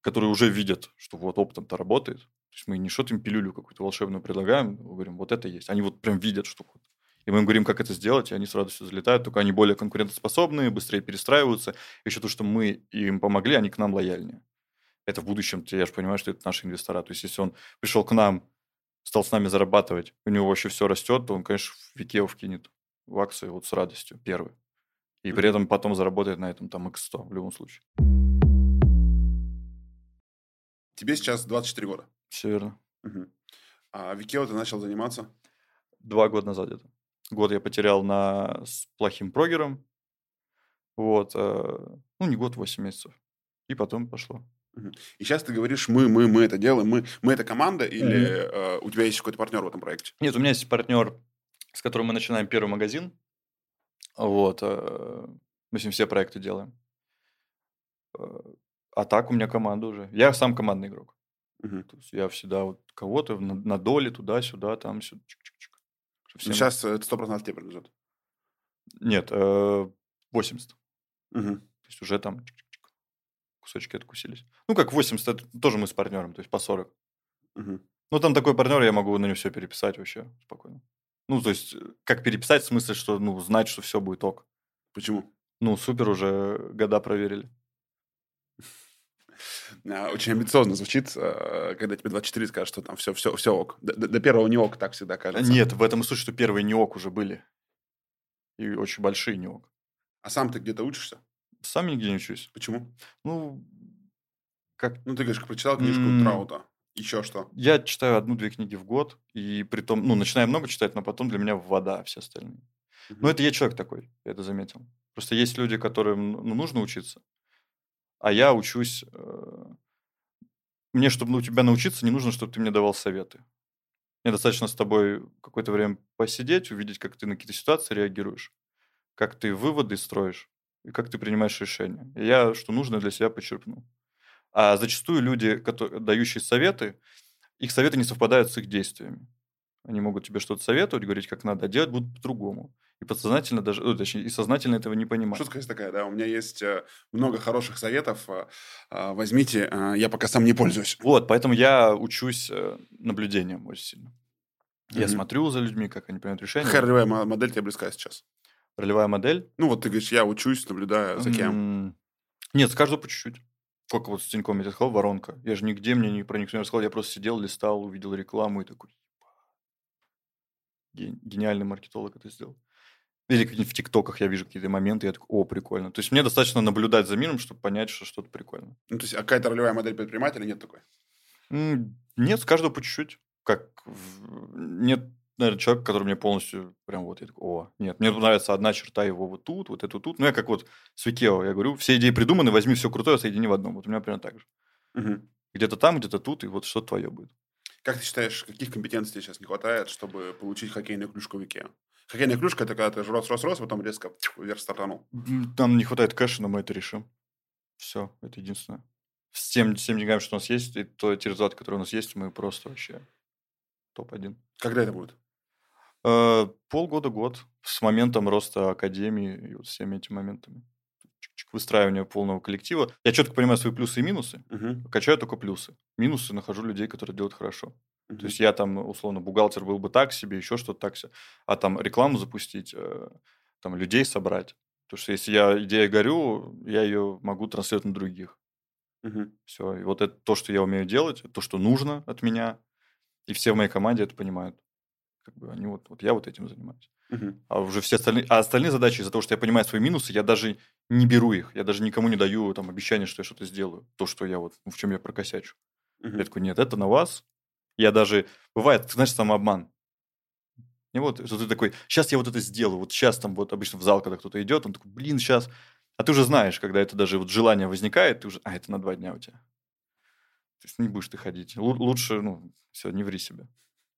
которые уже видят, что вот оптом-то работает. То есть мы не что-то им пилюлю какую-то волшебную предлагаем, говорим, вот это есть. Они вот прям видят, что вот. И мы им говорим, как это сделать, и они с радостью залетают, только они более конкурентоспособные, быстрее перестраиваются. Еще то, что мы им помогли, они к нам лояльнее. Это в будущем, я же понимаю, что это наши инвестора. То есть если он пришел к нам, стал с нами зарабатывать, у него вообще все растет, то он, конечно, в Икеу вкинет в акции вот с радостью, первый. И при этом потом заработает на этом там X100 в любом случае. Тебе сейчас 24 года. Все верно. Мгм. А в Икео ты начал заниматься? Два года назад где-то. Год я потерял на с плохим прогером. Вот. э, Ну, не год, 8 месяцев. И потом пошло. И сейчас ты говоришь, мы, мы, мы это делаем, мы, мы это команда, или э, у тебя есть какой-то партнер в этом проекте? Нет, у меня есть партнер, с которым мы начинаем первый магазин. Вот. э, Мы с ним все проекты делаем. Э, А так у меня команда уже. Я сам командный игрок. Есть я всегда вот кого-то на, на доле туда-сюда, там сюда. Всем- сейчас это 100% тебе принадлежит. Нет, э, 80. Мгм. То есть уже там кусочки откусились. Ну, как 80, это тоже мы с партнером, то есть по 40. Мгм. Ну, там такой партнер, я могу на него все переписать вообще спокойно. Ну, то есть, э, как переписать, в смысле, что, ну, знать, что все будет ок. Почему? Ну, супер, уже года проверили. А, Очень амбициозно звучит, э, когда тебе 24 скажут, что там все, все, все ок. До, до первого не ок, так всегда кажется. Нет, в этом и суть, что первые не ок уже были. И очень большие не ок. А сам ты где-то учишься? Сам нигде не учусь. Почему? Ну, как Ну, ты говоришь, прочитал книжку М. Траута. Еще что? Я читаю одну-две книги в год, и при том, ну, начинаю много читать, но потом для меня вода все остальные. Мгм. Ну, это я человек такой, я это заметил. Просто есть люди, которым ну, нужно учиться, а я учусь... э, Мне, чтобы у тебя научиться, не нужно, чтобы ты мне давал советы. Мне достаточно с тобой какое-то время посидеть, увидеть, как ты на какие-то ситуации реагируешь, как ты выводы строишь и как ты принимаешь решения. И я, что нужно, для себя почерпну. А зачастую люди, которые, дающие советы, их советы не совпадают с их действиями. Они могут тебе что-то советовать, говорить, как надо, а делать будут по-другому. И подсознательно даже, ну, точнее, и сознательно этого не понимают. Шутка есть такая, да. У меня есть э, много хороших советов. э, э, Возьмите, э, я пока сам не пользуюсь. Вот, поэтому я учусь наблюдением очень сильно. Я Мгм. смотрю за людьми, как они принимают решения. Какая ролевая мо- модель тебе близка сейчас? Ролевая модель. Ну, вот ты говоришь, я учусь, наблюдаю за кем. М, Нет, с каждого по чуть-чуть. Как вот с Тиньком я тебе сказал, воронка. Я же нигде мне не про никто не рассказал. Я просто сидел, листал, увидел рекламу и такой... «Ебать, ген- Гениальный маркетолог это сделал. Или в ТикТоках я вижу какие-то моменты, я такой, о, прикольно. То есть мне достаточно наблюдать за миром, чтобы понять, что что-то прикольно. Ну, то есть, а какая-то ролевая модель предпринимателя нет такой? Нет, с каждого по чуть-чуть. Как нет, наверное, человека, который мне полностью прям вот, я такой, о, нет, мне нравится одна черта его вот тут, вот эту тут. Ну, я как вот с Викео, я говорю, все идеи придуманы, возьми все крутое, соедини в одном. Вот у меня примерно так же. Мгм. Где-то там, где-то тут, и вот что твое будет. Как ты считаешь, каких компетенций тебе сейчас не хватает, чтобы получить хоккейную клюшку в Икеа? Хоккейная клюшка – это когда ты рос-рос-рос, потом резко вверх стартанул. Нам не хватает кэша, но мы это решим. Все, это единственное. С тем, с тем деньгами, что у нас есть, и то, те результаты, которые у нас есть, мы просто вообще топ-1. Когда это будет? Э, полгода-год с моментом роста академии и вот всеми этими моментами. Выстраивание полного коллектива. Я четко понимаю свои плюсы и минусы. Угу. Качаю только плюсы. Минусы нахожу людей, которые делают хорошо. То есть я там, условно, бухгалтер был бы так себе, еще что-то так себе. А там рекламу запустить, э, там людей собрать. Потому что если я идея горю, я ее могу транслировать на других. Угу. Все. И вот это то, что я умею делать, то, что нужно от меня. И все в моей команде это понимают. Как бы они вот, вот я вот этим занимаюсь. Угу. А уже все остальные, а остальные задачи из-за того, что я понимаю свои минусы, я даже не беру их. Я даже никому не даю там обещание, что я что-то сделаю. То, что я вот, в чем я прокосячу. Угу. Я такой, нет, это на вас. Я даже... Бывает, ты знаешь, самообман. И вот, что ты такой, сейчас я вот это сделаю, вот сейчас там вот обычно в зал, когда кто-то идет, он такой, блин, сейчас... А ты уже знаешь, когда это даже вот желание возникает, ты уже, а, это на два дня у тебя. То есть не будешь ты ходить. Лу- лучше, ну, все, не ври себе.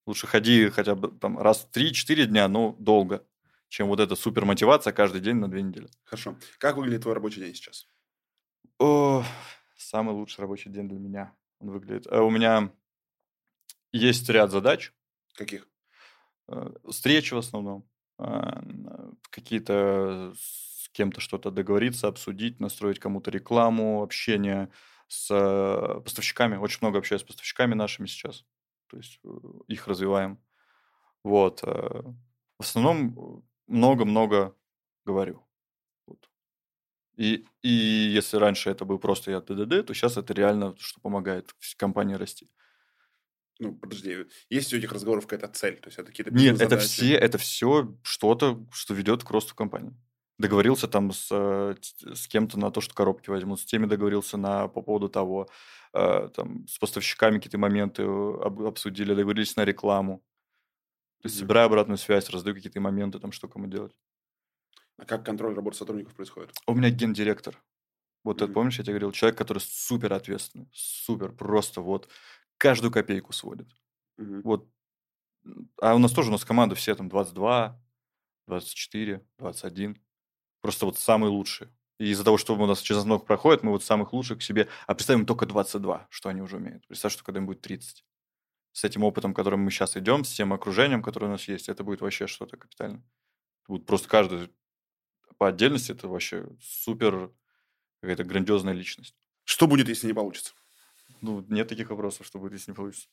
Лучше ходи хотя бы там раз в 3-4 дня, но долго, чем вот эта супер мотивация каждый день на две недели. Хорошо. Как выглядит твой рабочий день сейчас? О, самый лучший рабочий день для меня он выглядит. Э, У меня есть ряд задач, Каких? э, встречи в основном, э, какие-то с кем-то что-то договориться, обсудить, настроить кому-то рекламу, общение с э, поставщиками. Очень много общаюсь с поставщиками нашими сейчас. То есть э, их развиваем. Вот. В основном много-много говорю. Вот. И, и если раньше это был просто я ДДД, то сейчас это реально, что помогает компании расти. Ну, подожди. Есть у этих разговоров какая-то цель? То есть это какие-то Нет, это все, это все что-то, что ведет к росту компании. Договорился там с, э, с кем-то на то, что коробки возьмут, с теми договорился на, по поводу того, э, там, с поставщиками какие-то моменты э, об- обсудили, договорились на рекламу. То есть собираю обратную связь, раздаю какие-то моменты, там, что кому делать. А как контроль работы сотрудников происходит? У меня гендиректор. Вот это Мгм. помнишь, я тебе говорил, человек, который супер ответственный, супер, просто вот каждую копейку сводит. Мгм. Вот. А у нас тоже, у нас команда все там 22, 24, 21. Просто вот самые лучшие. И из-за того, что у нас через много проходит, мы вот самых лучших к себе... А представим только 22, что они уже умеют. Представь, что когда им будет 30. С этим опытом, которым мы сейчас идем, с тем окружением, которое у нас есть, это будет вообще что-то капитальное. Будет просто каждый по отдельности, это вообще супер какая-то грандиозная личность. Что будет, если не получится? Ну, нет таких вопросов, что будет, если не получится.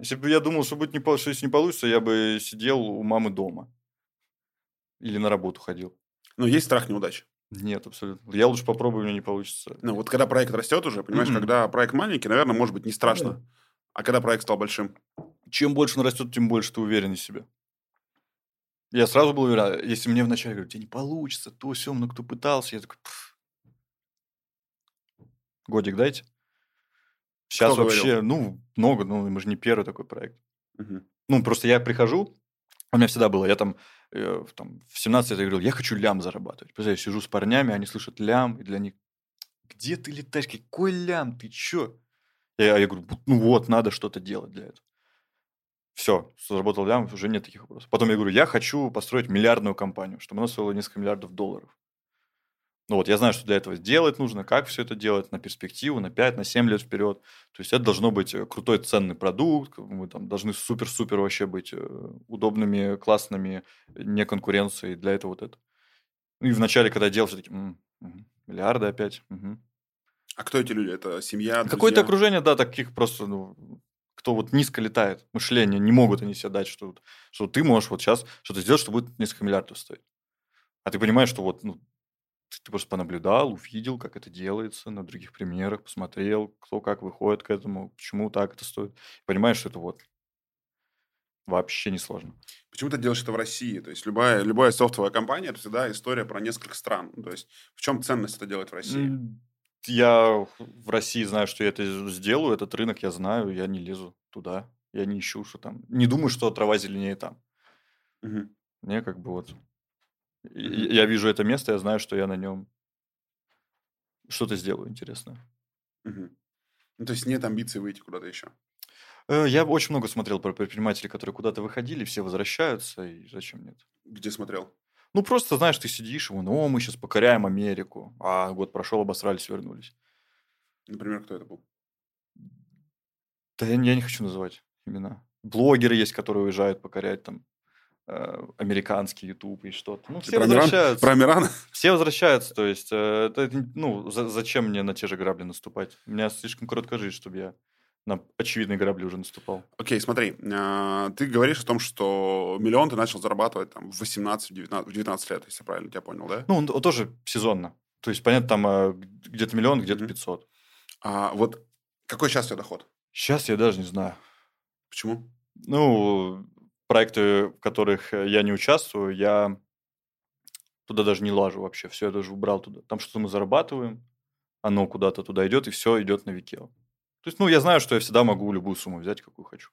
Если бы я думал, что будет не получится, если не получится, я бы сидел у мамы дома. Или на работу ходил. Ну, есть страх неудач. Нет, абсолютно. Я лучше попробую, у меня не получится. Ну, вот когда проект растет уже, понимаешь, Мгм. когда проект маленький, наверное, может быть не страшно. А когда проект стал большим? Чем больше он растет, тем больше ты уверен в себе. Я сразу был уверен, а если мне вначале говорят, тебе не получится, то все, ну кто пытался, я такой, «Пф, годик дайте. Сейчас Кто говорил? вообще, ну, много, ну, мы же не первый такой проект. Мгм. Ну, просто я прихожу, у меня всегда было, я там, э, в- там в 17 лет я говорил, я хочу лям зарабатывать. Представляешь, сижу с парнями, они слышат лям, и для них, где ты летаешь, какой лям, ты чё? Я, я говорю, ну вот, надо что-то делать для этого. Все, заработал лям, уже нет таких вопросов. Потом я говорю, я хочу построить миллиардную компанию, чтобы она стоила несколько миллиардов долларов. Ну вот, я знаю, что для этого делать нужно, как все это делать на перспективу, на 5, на 7 лет вперед. То есть это должно быть э, крутой ценный продукт, мы там должны супер-супер вообще быть э, удобными, классными, не конкуренцией, для этого вот это. Ну и вначале, когда я делал, все таки «М, мгм, миллиарды опять. мгм». А кто эти люди? Это семья? Какое-то окружение, да, таких просто, ну, кто вот низко летает, мышление, не могут они себе дать, что, что ты можешь вот сейчас что-то сделать, что будет несколько миллиардов стоить. А ты понимаешь, что вот, ну, ты, ты просто понаблюдал, увидел, как это делается, на других примерах, посмотрел, кто как выходит к этому, почему так это стоит. Понимаешь, что это вот вообще не сложно. Почему ты делаешь это в России? То есть любая, любая софтовая компания – это всегда история про несколько стран. То есть в чем ценность это делать в России? Я в России знаю, что я это сделаю, этот рынок я знаю, я не лезу туда, я не ищу, что там. Не думаю, что трава зеленее там. Мгм. Мне как бы вот... Я вижу это место, я знаю, что я на нем что-то сделаю интересное. Мгм. Ну, то есть нет амбиций выйти куда-то еще. Э, Я очень много смотрел про предпринимателей, которые куда-то выходили, все возвращаются, и зачем нет? Где смотрел? Ну, просто, знаешь, ты сидишь, и о, мы сейчас покоряем Америку. А год прошел, обосрались, вернулись. Например, кто это был? Да я, я не хочу называть имена. Блогеры есть, которые уезжают покорять там американский YouTube и что-то. Ну, все про Миран? возвращаются. Про Мирана? Все возвращаются, то есть, э, это, ну, за- зачем мне на те же грабли наступать? У меня слишком короткая жизнь, чтобы я на очевидные грабли уже наступал. Окей, смотри, а, ты говоришь о том, что миллион ты начал зарабатывать там в 18-19 в 19 лет, если я правильно тебя понял, да? Ну, он, он тоже сезонно. То есть, понятно, там э, где-то миллион, где-то Мгм. 500. А вот какой сейчас у тебя доход? Сейчас я даже не знаю. Почему? Ну, проекты, в которых э, я не участвую, я туда даже не лажу вообще. Все я даже убрал туда. Там что-то мы зарабатываем, оно куда-то туда идет, и все идет на Викео. То есть, ну, я знаю, что я всегда могу любую сумму взять, какую хочу.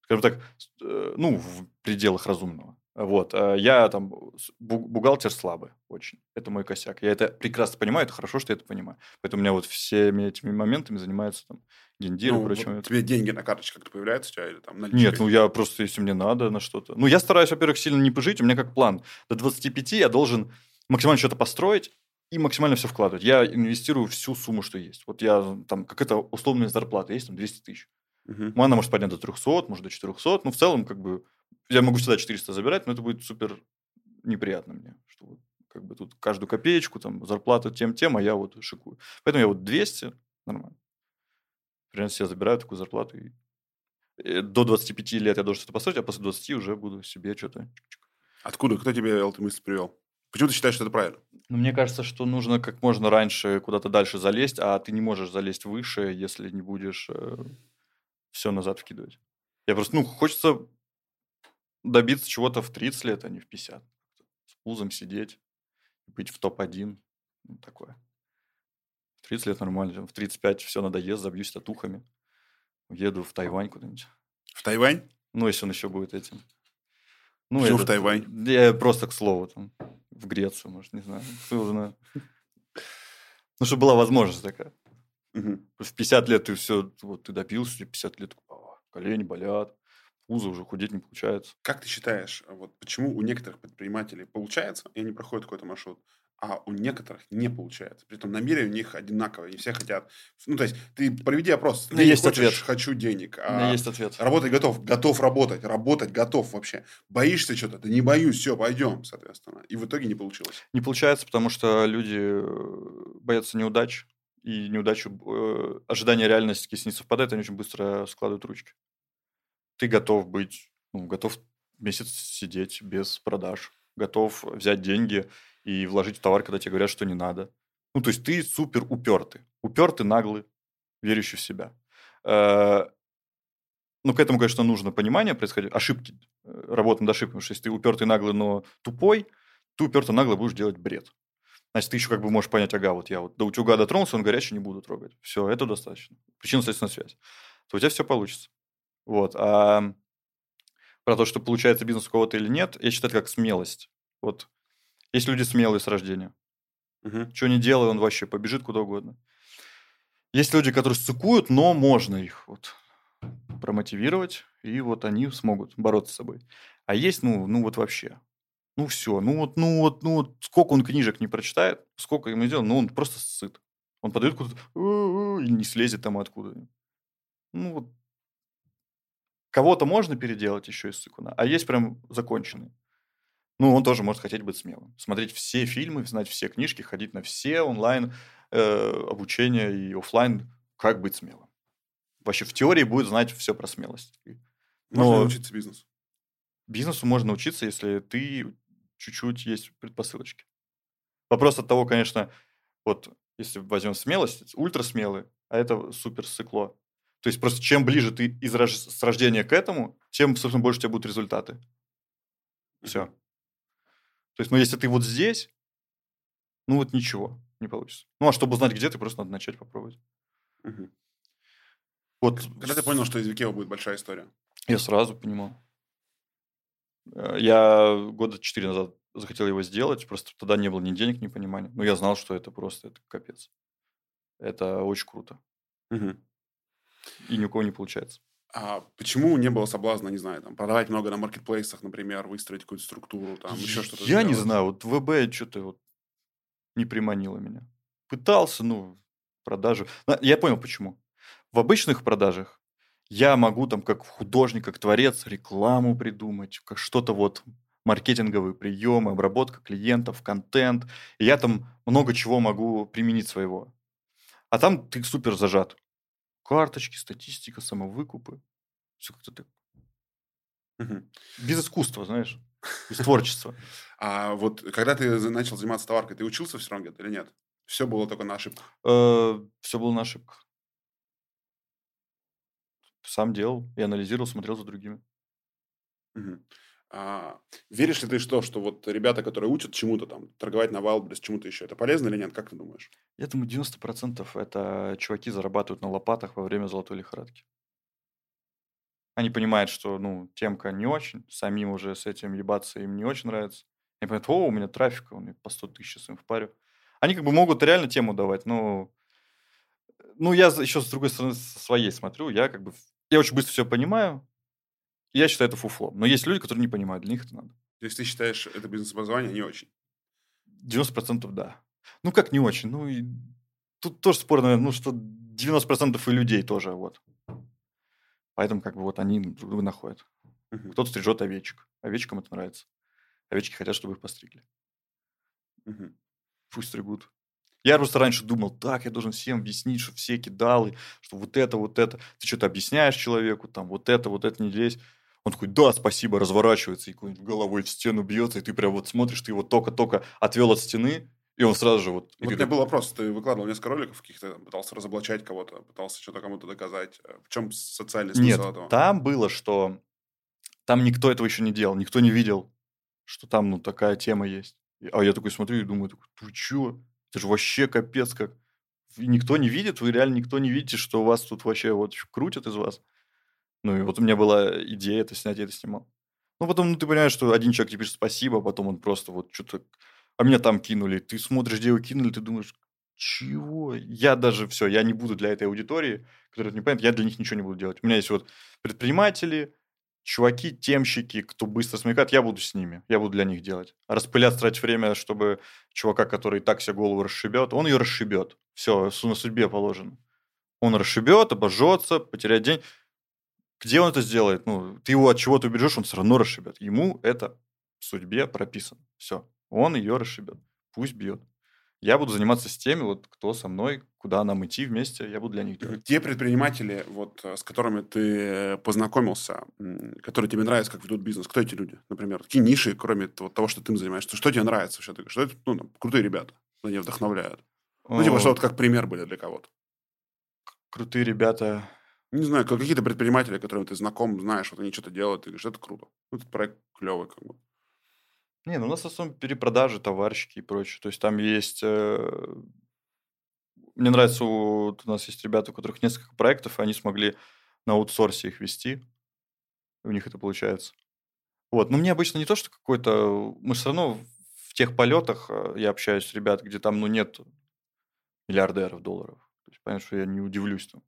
Скажем так, э, ну, в пределах разумного. Вот. а Я там бухгалтер слабый очень. Это мой косяк. Я это прекрасно понимаю, это хорошо, что я это понимаю. Поэтому у меня вот всеми этими моментами занимаются там гендир Ну, и вот прочие моменты. тебе деньги на карточке как-то появляются у тебя или там наличкой? Нет, ну я просто, если мне надо на что-то. Ну, я стараюсь, во-первых, сильно не пожить. У меня как план. До 25 я должен максимально что-то построить и максимально все вкладывать. Я инвестирую всю сумму, что есть. Вот я там, как это условная зарплата, есть там 200 тысяч. Ну, она может поднять до 300, может до 400. Ну, в целом, как бы, я могу всегда 400 забирать, но это будет супер неприятно мне. Что вот, как бы тут каждую копеечку, там, зарплата тем-тем, а я вот шикую. Поэтому я вот 200, нормально. Примерно себе забираю такую зарплату. И э, до 25 лет я должен что-то построить, а после 20 уже буду себе что-то... Откуда? Кто тебе эту мысль привел? Почему ты считаешь, что это правильно? Ну, мне кажется, что нужно как можно раньше куда-то дальше залезть, а ты не можешь залезть выше, если не будешь все назад вкидывать. Я просто, ну, хочется добиться чего-то в 30 лет, а не в 50. С пузом сидеть, быть в топ-1. Ну, такое. В 30 лет нормально. В 35 все надоест, забьюсь татухами. Уеду в Тайвань куда-нибудь. В Тайвань? Ну, если он еще будет этим. Ну, Почему в этот- Тайвань? Я просто к слову, там, в Грецию, может, не знаю. Ну, чтобы была возможность такая. В 50 лет ты все, вот ты добился, тебе 50 лет, а, колени болят, пузо уже худеть не получается. Как ты считаешь, вот почему у некоторых предпринимателей получается, и они проходят какой-то маршрут, а у некоторых не получается? При этом намерения у них одинаковые, они все хотят. Ну, то есть, ты проведи опрос. У меня Денег есть хочешь? ответ. Хочу денег. У меня А есть ответ. Работать готов, готов работать, работать готов вообще. Боишься что-то? Да не боюсь, все, пойдем, соответственно. И в итоге не получилось. Не получается, потому что люди э, боятся неудач, и неудачу, э, ожидания реальности если не совпадают, они очень быстро складывают ручки. Ты готов быть, ну, готов месяц сидеть без продаж, готов взять деньги и вложить в товар, когда тебе говорят, что не надо. Ну, то есть ты супер упертый. Упертый, наглый, верящий в себя. Э, Ну, к этому, конечно, нужно понимание происходить, ошибки, э, работа над ошибками. Потому что если ты упертый, наглый, но тупой, ты упертый, нагло будешь делать бред. Значит, ты еще как бы можешь понять, ага, вот я вот до утюга дотронулся, он горячий, не буду трогать. Все, это достаточно. Причинно-следственная связь. То у тебя все получится. Вот. А про то, что получается бизнес у кого-то или нет, я считаю, это как смелость. Вот есть люди смелые с рождения. Мгм. Что не делай, он вообще побежит куда угодно. Есть люди, которые сыкуют, но можно их вот промотивировать, и вот они смогут бороться с собой. А есть, ну, ну вот вообще. Ну все, ну вот, ну вот, ну вот, сколько он книжек не прочитает, сколько ему сделал, ну он просто сыт. Он подойдет куда-то и не слезет там откуда. Ну вот. Кого-то можно переделать еще из сыкуна, а есть прям законченный. Ну, он тоже может хотеть быть смелым. Смотреть все фильмы, знать все книжки, ходить на все онлайн э, обучения и оффлайн, как быть смелым. Вообще в теории будет знать все про смелость. Можно Но- научиться бизнесу. Бизнесу можно научиться, если ты чуть-чуть есть предпосылочки. Вопрос от того, конечно, вот если возьмем смелость, ультра смелый, а это супер сыкло. То есть просто чем ближе ты из рож- с рождения к этому, тем, собственно, больше у тебя будут результаты. Все. То есть, ну, если ты вот здесь, ну, вот ничего не получится. Ну, а чтобы узнать, где ты, просто надо начать попробовать. Мгм. Вот Когда ты понял, что из Викео будет большая история? я сразу понимал. Э, Я года четыре назад захотел его сделать, просто тогда не было ни денег, ни понимания. Но я знал, что это просто это капец. Это очень круто. Мгм. И ни у кого не получается. А почему не было соблазна, не знаю, там, продавать много на маркетплейсах, например, выстроить какую-то структуру, там, еще что-то Я не сделать? знаю, вот ВБ что-то вот не приманило меня. Пытался, ну, продажу. Я понял, почему. В обычных продажах я могу там как художник, как творец рекламу придумать, как что-то вот маркетинговые приемы, обработка клиентов, контент. И я там много чего могу применить своего. А там ты супер зажат. Карточки, статистика, самовыкупы. Все как-то так. Без искусства, знаешь, без творчества. А вот когда ты начал заниматься товаркой, ты учился в Стронгет или нет? Все было только на ошибках. Все было на ошибках. Сам делал и анализировал, смотрел за другими. Мгм. А, веришь ли ты что, что вот ребята, которые учат чему-то там, торговать на Wildberries, чему-то еще, это полезно или нет? Как ты думаешь? Я думаю, 90% это чуваки зарабатывают на лопатах во время золотой лихорадки. Они понимают, что, ну, темка не очень, самим уже с этим ебаться им не очень нравится. Они понимают, о, у меня трафика, он по 100 тысяч сейчас им впарю. Они как бы могут реально тему давать, но... Ну, я еще с другой стороны, своей смотрю, я как бы... Я очень быстро все понимаю, я считаю это фуфлом. Но есть люди, которые не понимают, для них это надо. То есть ты считаешь это бизнес-образование не очень? 90% да. Ну, как не очень. Ну, и тут тоже спор, наверное, ну, что 90% и людей тоже, вот. Поэтому, как бы, вот они друг друга находят. Мгм. Кто-то стрижет овечек. Овечкам это нравится. Овечки хотят, чтобы их постригли. Мгм. Пусть стригут. Я просто раньше думал, так, я должен всем объяснить, что все кидалы, что вот это, вот это. Ты что-то объясняешь человеку, там, вот это, вот это не лезь. Он такой, да, спасибо, разворачивается и головой в стену бьется, и ты прям вот смотришь, ты его только-только отвел от стены, и он сразу же вот... Вот у такой, был вопрос, ты выкладывал несколько роликов каких-то, пытался разоблачать кого-то, пытался что-то кому-то доказать. В чем социальный смысл Нет, этого? там было, что там никто этого еще не делал, никто не видел, что там, ну, такая тема есть. А я такой смотрю и думаю, ты чё? Это же вообще капец как. И никто не видит, вы реально никто не видите, что у вас тут вообще вот крутят из вас. Ну, и вот у меня была идея это снять, я это снимал. Ну, потом, ну, ты понимаешь, что один человек тебе пишет спасибо, а потом он просто вот что-то... А меня там кинули. Ты смотришь, где его кинули, ты думаешь, чего? Я даже все, я не буду для этой аудитории, которая это не понимает, я для них ничего не буду делать. У меня есть вот предприниматели, чуваки, темщики, кто быстро смекает, я буду с ними, я буду для них делать. А распыляться, тратить время, чтобы чувака, который так себе голову расшибет, он ее расшибет. Все, на судьбе положено. Он расшибет, обожжется, потеряет день. Где он это сделает? Ну, ты его от чего-то убережешь, он все равно расшибет. Ему это в судьбе прописано. Все. Он ее расшибет. Пусть бьет. Я буду заниматься с теми, вот, кто со мной, куда нам идти вместе, я буду для них делать. Те предприниматели, вот, э, с которыми ты э, познакомился, которые тебе нравятся, как ведут бизнес, кто эти люди, например? Какие ниши, кроме вот того, что ты им занимаешься? Что тебе нравится вообще? Что это, ну, там, крутые ребята, они вдохновляют. Ну, типа, что вот как пример были для кого-то. Крутые ребята. Не знаю, как- какие-то предприниматели, которым ты знаком, знаешь, вот они что-то делают, ты говоришь, это круто. Ну, Этот проект клевый, как бы. Не, ну у нас в основном перепродажи, товарищики и прочее. То есть там есть... э, Мне нравится, вот у нас есть ребята, у которых несколько проектов, и они смогли на аутсорсе их вести. У них это получается. Вот. Но мне обычно не то, что какой-то... Мы все равно в тех полетах, э, я общаюсь с ребятами, где там, ну, нет миллиардеров долларов. То есть, понятно, что я не удивлюсь, там,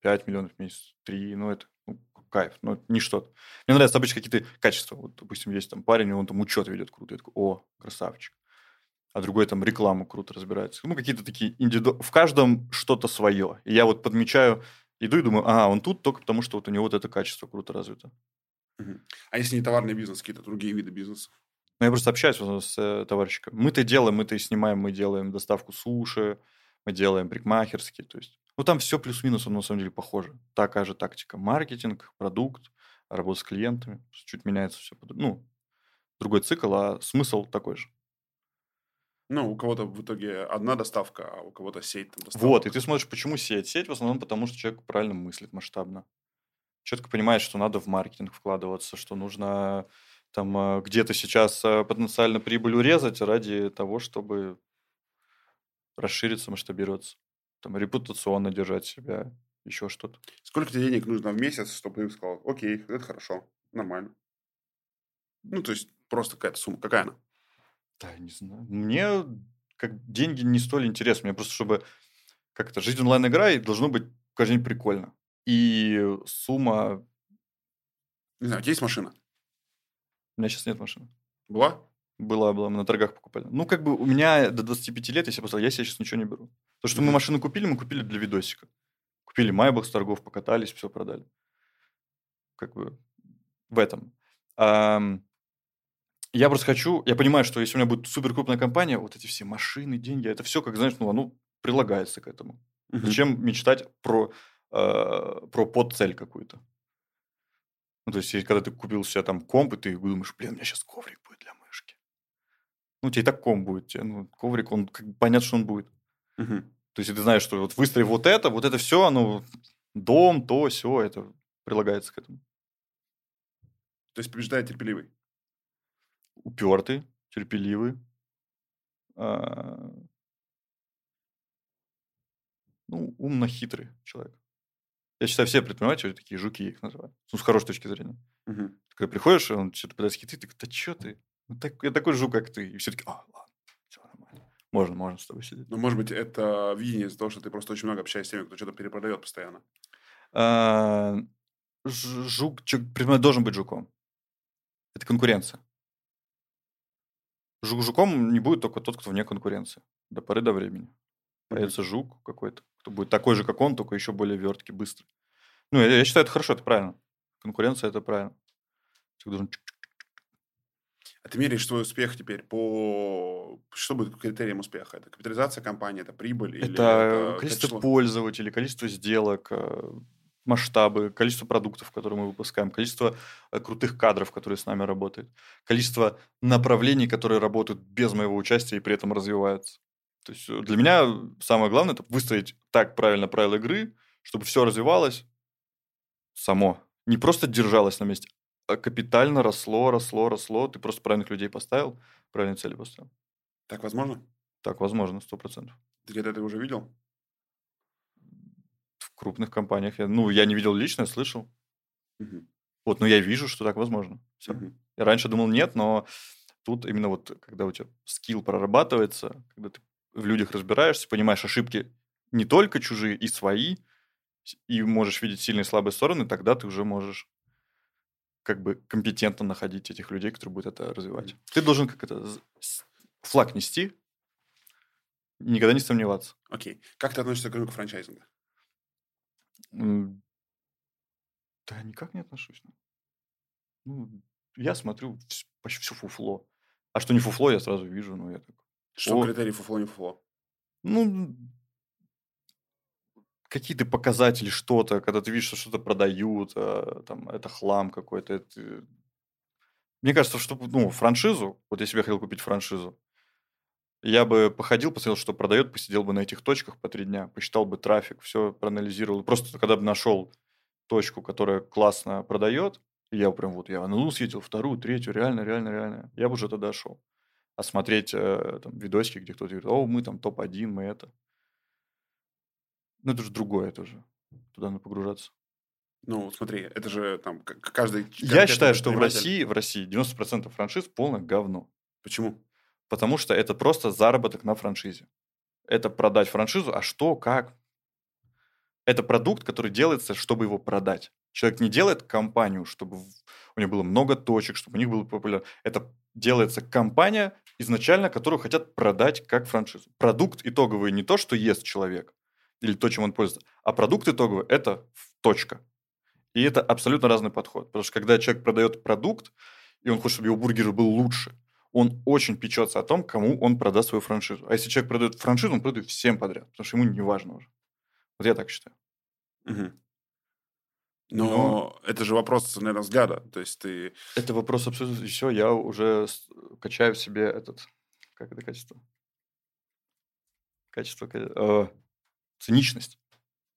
5 миллионов в месяц, 3, ну, это ну, кайф, это не что-то. Мне нравятся обычно какие-то качества. Вот, допустим, есть там парень, он там учет ведет круто. Я такой, о, красавчик. А другой там рекламу круто разбирается. Ну, какие-то такие индивиду... В каждом что-то свое. И я вот подмечаю, иду и думаю, ага, он тут только потому, что вот у него вот это качество круто развито. А если не товарный бизнес, какие-то другие виды бизнеса? Ну, я просто общаюсь с э, товарищиком. Мы-то делаем, мы-то и снимаем, мы делаем доставку суши, мы делаем парикмахерские. То есть, ну, там все плюс-минус, на самом деле похоже. Такая же тактика. Маркетинг, продукт, работа с клиентами. Чуть меняется все. Ну, другой цикл, а смысл такой же. Ну, у кого-то в итоге одна доставка, а у кого-то сеть там доставок. Вот, и ты смотришь, почему сеть? Сеть в основном потому, что человек правильно мыслит масштабно. Четко понимает, что надо в маркетинг вкладываться, что нужно там э, где-то сейчас э, потенциально прибыль урезать ради того, чтобы расшириться, масштабироваться. Там репутационно держать себя, еще что-то. Сколько тебе денег нужно в месяц, чтобы ты сказал, окей, это хорошо, нормально. Ну, то есть просто какая-то сумма. Какая она? Да, не знаю. Мне как деньги не столь интересны. Мне просто, чтобы как это, жизнь онлайн-игра, и должно быть каждый день прикольно. И сумма... Не знаю, у тебя есть машина? У меня сейчас нет машины. Была? Была, была, мы на торгах покупали. Ну, как бы у меня до 25 лет, если я поставил, я себе сейчас ничего не беру. То, что мы машину купили, мы купили для видосика. Купили Майбах с торгов, покатались, все продали. Как бы в этом. Я просто хочу, я понимаю, что если у меня будет супер крупная компания, вот эти все машины, деньги, это все, как знаешь, ну, оно прилагается к этому. Мгм. Зачем мечтать про, э, про подцель какую-то? Ну, то есть, когда ты купил себе там комп, и ты думаешь, блин, у меня сейчас коврик будет для мышки. Ну, у тебя и так комп будет. тебе, ну, коврик, он как понятно, что он будет. Мгм. То есть, ты знаешь, что вот выстроив вот это, вот это все, оно, дом, то, все, это прилагается к этому. То есть побеждает терпеливый. Упертый, терпеливый. а, Ну, умно-хитрый человек. Я считаю, все предприниматели такие жуки, их называю. Ну, с хорошей точки зрения. Ты когда приходишь, он что-то пытается хитрить, ты говоришь, да что ты? Ну, так, я такой жук, как ты. И все таки а. Можно, можно с тобой сидеть. Но, может быть, это видение из-за того, что ты просто очень много общаешься с теми, кто что-то перепродает постоянно. А, Жук, предприниматель должен быть жуком. Это конкуренция. Жук жуком не будет только тот, кто вне конкуренции. До поры до времени. Появится жук какой-то, кто будет такой же, как он, только еще более верткий, быстрый. Ну, я, я считаю, это хорошо, это правильно. Конкуренция – это правильно. Человек должен А ты меряешь свой успех теперь по... Что будет критерием успеха? Это капитализация компании, это прибыль? или Это количество число? пользователей, количество сделок, э, масштабы, количество продуктов, которые мы выпускаем, количество э, крутых кадров, которые с нами работают, количество направлений, которые работают без моего участия и при этом развиваются. То есть э, для меня самое главное это выстроить так правильно правила игры, чтобы все развивалось само. Не просто держалось на месте, капитально росло, росло, росло. Ты просто правильных людей поставил, правильные цели поставил. Так возможно? Так, возможно, сто процентов. Ты где-то это уже видел? в крупных компаниях. Я, ну, я не видел лично, я слышал. Мгм. Вот, но я вижу, что так возможно. Все. Мгм. Я раньше думал нет, но тут именно вот, когда у тебя скилл прорабатывается, когда ты в людях разбираешься, понимаешь ошибки не только чужие, и свои, и можешь видеть сильные и слабые стороны, тогда ты уже можешь как бы компетентно находить этих людей, которые будут это развивать. Ты должен как это флаг нести, никогда не сомневаться. Окей. Как ты относишься к рынку франчайзинга? Да никак не отношусь. Ну, я смотрю почти все фуфло. А что не фуфло, я сразу вижу, ну, я так... Что О. критерий фуфло не фуфло? Ну, какие-то показатели, что-то, когда ты видишь, что что-то продают, а, там, это хлам какой-то. это- Мне кажется, что, ну, франшизу, вот если бы я хотел купить франшизу, я бы походил, посмотрел, что продает, посидел бы на этих точках по три дня, посчитал бы трафик, все проанализировал. Просто когда бы нашел точку, которая классно продает, я прям вот, я ну съездил вторую, третью, реально, реально, реально, я бы уже тогда шел. А смотреть э, там видосики, где кто-то говорит, о, мы там топ-1, мы это. Ну, это же другое тоже. Туда надо погружаться. Ну, смотри, это же там каждый... Я считаю, что в России, в России 90% франшиз полное говно. Почему? Потому что это просто заработок на франшизе. Это продать франшизу, а что, как? Это продукт, который делается, чтобы его продать. Человек не делает компанию, чтобы у него было много точек, чтобы у них было популярно. Это делается компания изначально, которую хотят продать как франшизу. Продукт итоговый не то, что ест человек или то, чем он пользуется, а продукт итоговый – это точка. И это абсолютно разный подход. Потому что когда человек продает продукт, и он хочет, чтобы его бургер был лучше, он очень печется о том, кому он продаст свою франшизу. А если человек продает франшизу, он продает всем подряд, потому что ему не важно уже. Вот я так считаю. Мгм. Но это же вопрос, наверное, взгляда. То есть ты... Это вопрос абсолютно... Все, я уже качаю в себе этот... Как это качество? Качество... ка- э, циничность.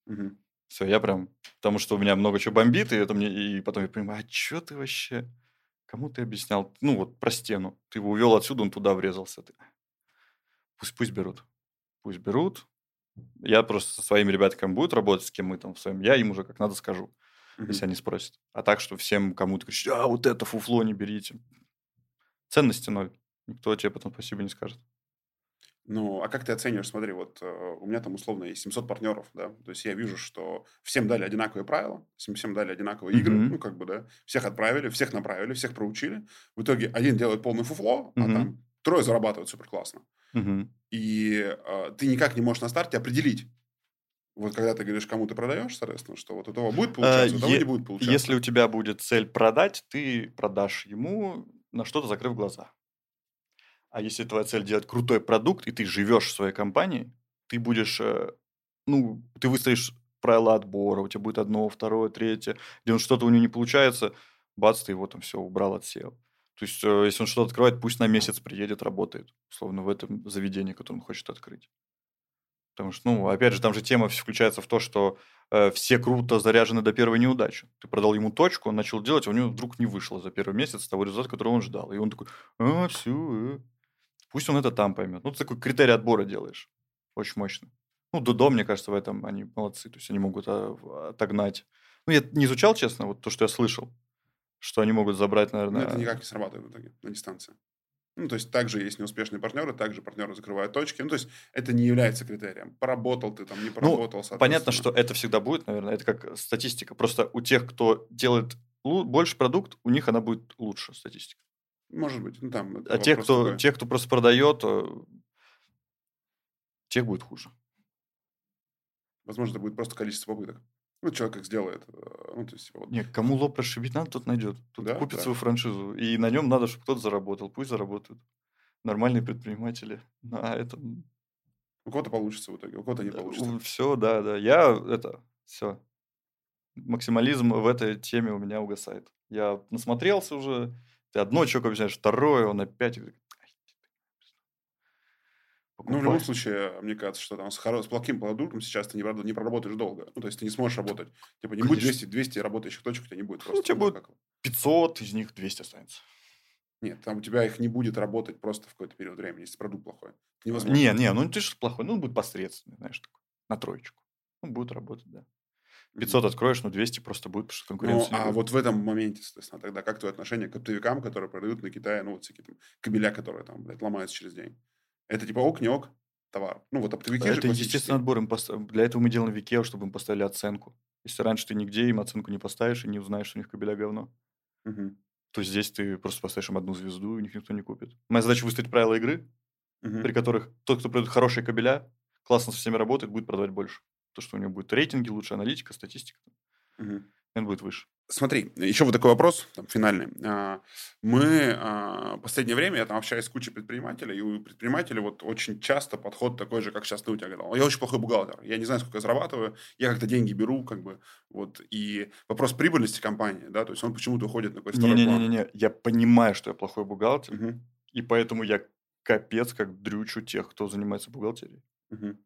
Мгм. Все, я прям... Потому что у меня много чего бомбит, и, это мне, и потом я понимаю, а что ты вообще... Кому ты объяснял? Ну, вот про стену. Ты его увел отсюда, он туда врезался. Ты... Пусть, пусть берут. Пусть берут. Я просто со своими ребятами будут работать, с кем мы там в своем, я им уже как надо скажу, Мгм. если они спросят. А так, что всем кому-то кричать, а вот это фуфло не берите. Ценности ноль. Никто тебе потом спасибо не скажет. Ну, а как ты оцениваешь, смотри, вот э, у меня там условно есть 700 партнеров, да, то есть я вижу, что всем дали одинаковые правила, всем, дали одинаковые игры, Мгм. ну, как бы, да, всех отправили, всех направили, всех проучили. В итоге один делает полный фуфло, а Мгм. там трое зарабатывают супер классно. Мгм. И э, ты никак не можешь на старте определить, вот когда ты говоришь, кому ты продаешь, соответственно, что вот у того будет получаться, у того е- не будет получаться. Если у тебя будет цель продать, ты продашь ему на что-то закрыв глаза. А если твоя цель делать крутой продукт, и ты живешь в своей компании, ты будешь, э, ну, ты выстроишь правила отбора, у тебя будет одно, второе, третье, где он что-то у него не получается, бац, ты его там все убрал, отсеял. То есть, э, если он что-то открывает, пусть на месяц приедет, работает, условно, в этом заведении, которое он хочет открыть. Потому что, ну, опять же, там же тема включается в то, что э, все круто заряжены до первой неудачи. Ты продал ему точку, он начал делать, а у него вдруг не вышло за первый месяц того результата, который он ждал. И он такой, а, все, пусть он это там поймет. Ну, ты такой критерий отбора делаешь. Очень мощно. Ну, Дудо, мне кажется, в этом они молодцы. То есть они могут а, отогнать. Ну, я не изучал, честно, вот то, что я слышал, что они могут забрать, Но наверное... это никак не срабатывает в итоге на дистанции. Ну, то есть, также есть неуспешные партнеры, также партнеры закрывают точки. Ну, то есть, это не является критерием. Поработал ты там, не поработал, Ну, понятно, что это всегда будет, наверное, это как статистика. Просто у тех, кто делает больше продукт, у них она будет лучше, статистика. Может быть. Ну, там, А те, кто, такой. те, кто просто продает, э, тех будет хуже. Возможно, это будет просто количество попыток. Ну, человек как сделает. э, Ну, то есть, вот, Не, кому лоб расшибить надо, тот найдет. Тот Да, купит да. свою франшизу. И на нем надо, чтобы кто-то заработал. Пусть заработают. Нормальные предприниматели. А это... у кого-то получится в итоге, у кого-то не получится. Все, да, да. Я это... Все. Максимализм в этой теме у меня угасает. Я насмотрелся уже. Ты одно человеку объясняешь, второе, он опять... говорит, «Ай, Ну, в любом покупай». случае, мне кажется, что там с, хоро- с плохим продуктом сейчас ты не, прор- не проработаешь долго. Ну, то есть, ты не сможешь работать. Типа, не будет Конечно. 200, 200 работающих точек, у тебя не будет Ну, просто. у тебя Ну, будет- как его. 500, из них 200 останется. Нет, там у тебя их не будет работать просто в какой-то период времени, если продукт плохой. Невозможно. Не, не, ну ты же плохой. Ну, он будет посредственный, знаешь, такой. На троечку. Ну, будет работать, да. Мгм. 500 откроешь, но 200 просто будет, потому что Ну, конкуренция. не а будет. вот в этом моменте, соответственно, тогда как твое отношение к оптовикам, которые продают на Китае, ну, вот всякие там кабеля, которые там, блядь, ломаются через день? Это типа ок, не ок товар? Ну, вот оптовики же Это классические. естественный отбор. Им поста- Для этого мы делаем Викео, чтобы им поставили оценку. Если раньше ты нигде им оценку не поставишь и не узнаешь, что у них кабеля говно, Мгм. то здесь ты просто поставишь им одну звезду, и у них никто не купит. Моя задача выставить правила игры, Мгм. при которых тот, кто продает хорошие кабеля, классно со всеми работает, будет продавать больше. То, что у него будет рейтинги лучше, аналитика, статистика, Мгм. он будет выше. Смотри, еще вот такой вопрос, там, финальный. А, Мы а, в последнее время, я там общаюсь с кучей предпринимателей, и у предпринимателей вот очень часто подход такой же, как сейчас ты у тебя говорил. Я очень плохой бухгалтер, я не знаю, сколько я зарабатываю, я как-то деньги беру, как бы, вот, и вопрос прибыльности компании, да, то есть он почему-то уходит на какой-то второй план. Не-не-не, я понимаю, что я плохой бухгалтер, Мгм, и поэтому я капец как дрючу тех, кто занимается бухгалтерией. мгм.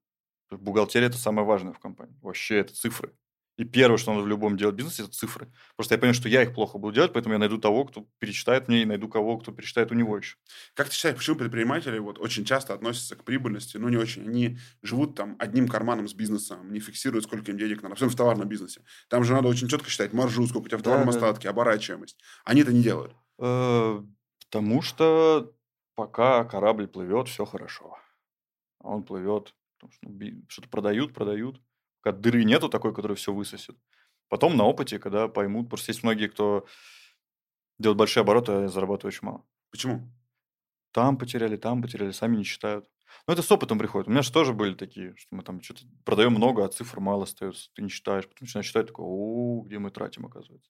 Бухгалтерия – это самое важное в компании. Вообще это цифры. И первое, что надо в любом делать бизнесе, это цифры. Просто я понимаю, что я их плохо буду делать, поэтому я найду того, кто перечитает мне, и найду кого, кто перечитает у него еще. Как ты считаешь, почему предприниматели вот очень часто относятся к прибыльности, ну, не очень, они живут там одним карманом с бизнесом, не фиксируют, сколько им денег надо, особенно в товарном бизнесе. Там же надо очень четко считать маржу, сколько у тебя в Да, товарном да. остатке, оборачиваемость. Они это не делают. Э, Потому что пока корабль плывет, все хорошо. А он плывет, потому что ну, что-то продают, продают. Пока дыры нету такой, которая все высосет. Потом на опыте, когда поймут, просто есть многие, кто делает большие обороты, а зарабатывает очень мало. Почему? Там потеряли, там потеряли, сами не считают. Но это с опытом приходит. У меня же тоже были такие, что мы там что-то продаем много, а цифр мало остается. Ты не считаешь. Потом начинаешь считать, такой, о, где мы тратим, оказывается.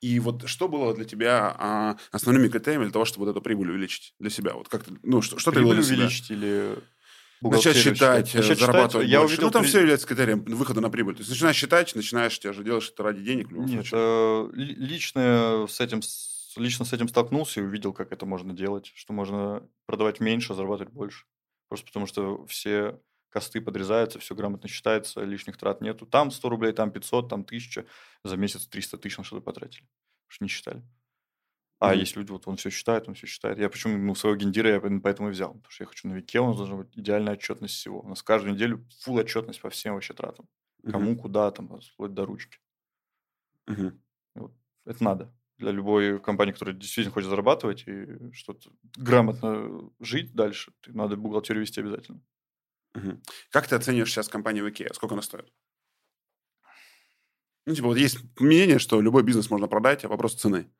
И вот что было для тебя а, основными критериями для того, чтобы вот эту прибыль увеличить для себя? Вот как ты, ну, что, что ты Прибыль себя? увеличить или Начать бухгалтерию считать, э, Начать считать. зарабатывать Я больше. увидел ну, там при- все является критерием выхода на прибыль. То есть начинаешь считать, начинаешь, ты же делаешь это ради денег в любом Нет, случае. э, ли- лично с этим, лично с этим столкнулся и увидел, как это можно делать, что можно продавать меньше, зарабатывать больше. Просто потому что все косты подрезаются, все грамотно считается, лишних трат нету. Там 100 рублей, там 500, там 1000, за месяц 300 тысяч на что-то потратили. Потому что не считали. А Мгм. есть люди, вот он все считает, он все считает. Я почему, ну, своего гендира я поэтому и взял. Потому что я хочу на Вике, у нас должна быть идеальная отчетность всего. У нас каждую неделю фул отчетность по всем вообще тратам. Мгм. Кому, куда, там, вплоть до ручки. Мгм. Это надо. для любой компании, которая действительно хочет зарабатывать и что-то грамотно жить дальше, надо бухгалтерию вести обязательно. Угу. Как ты оцениваешь сейчас компанию в IKEA? Сколько она стоит? Ну, типа, вот есть мнение, что любой бизнес можно продать, а вопрос цены.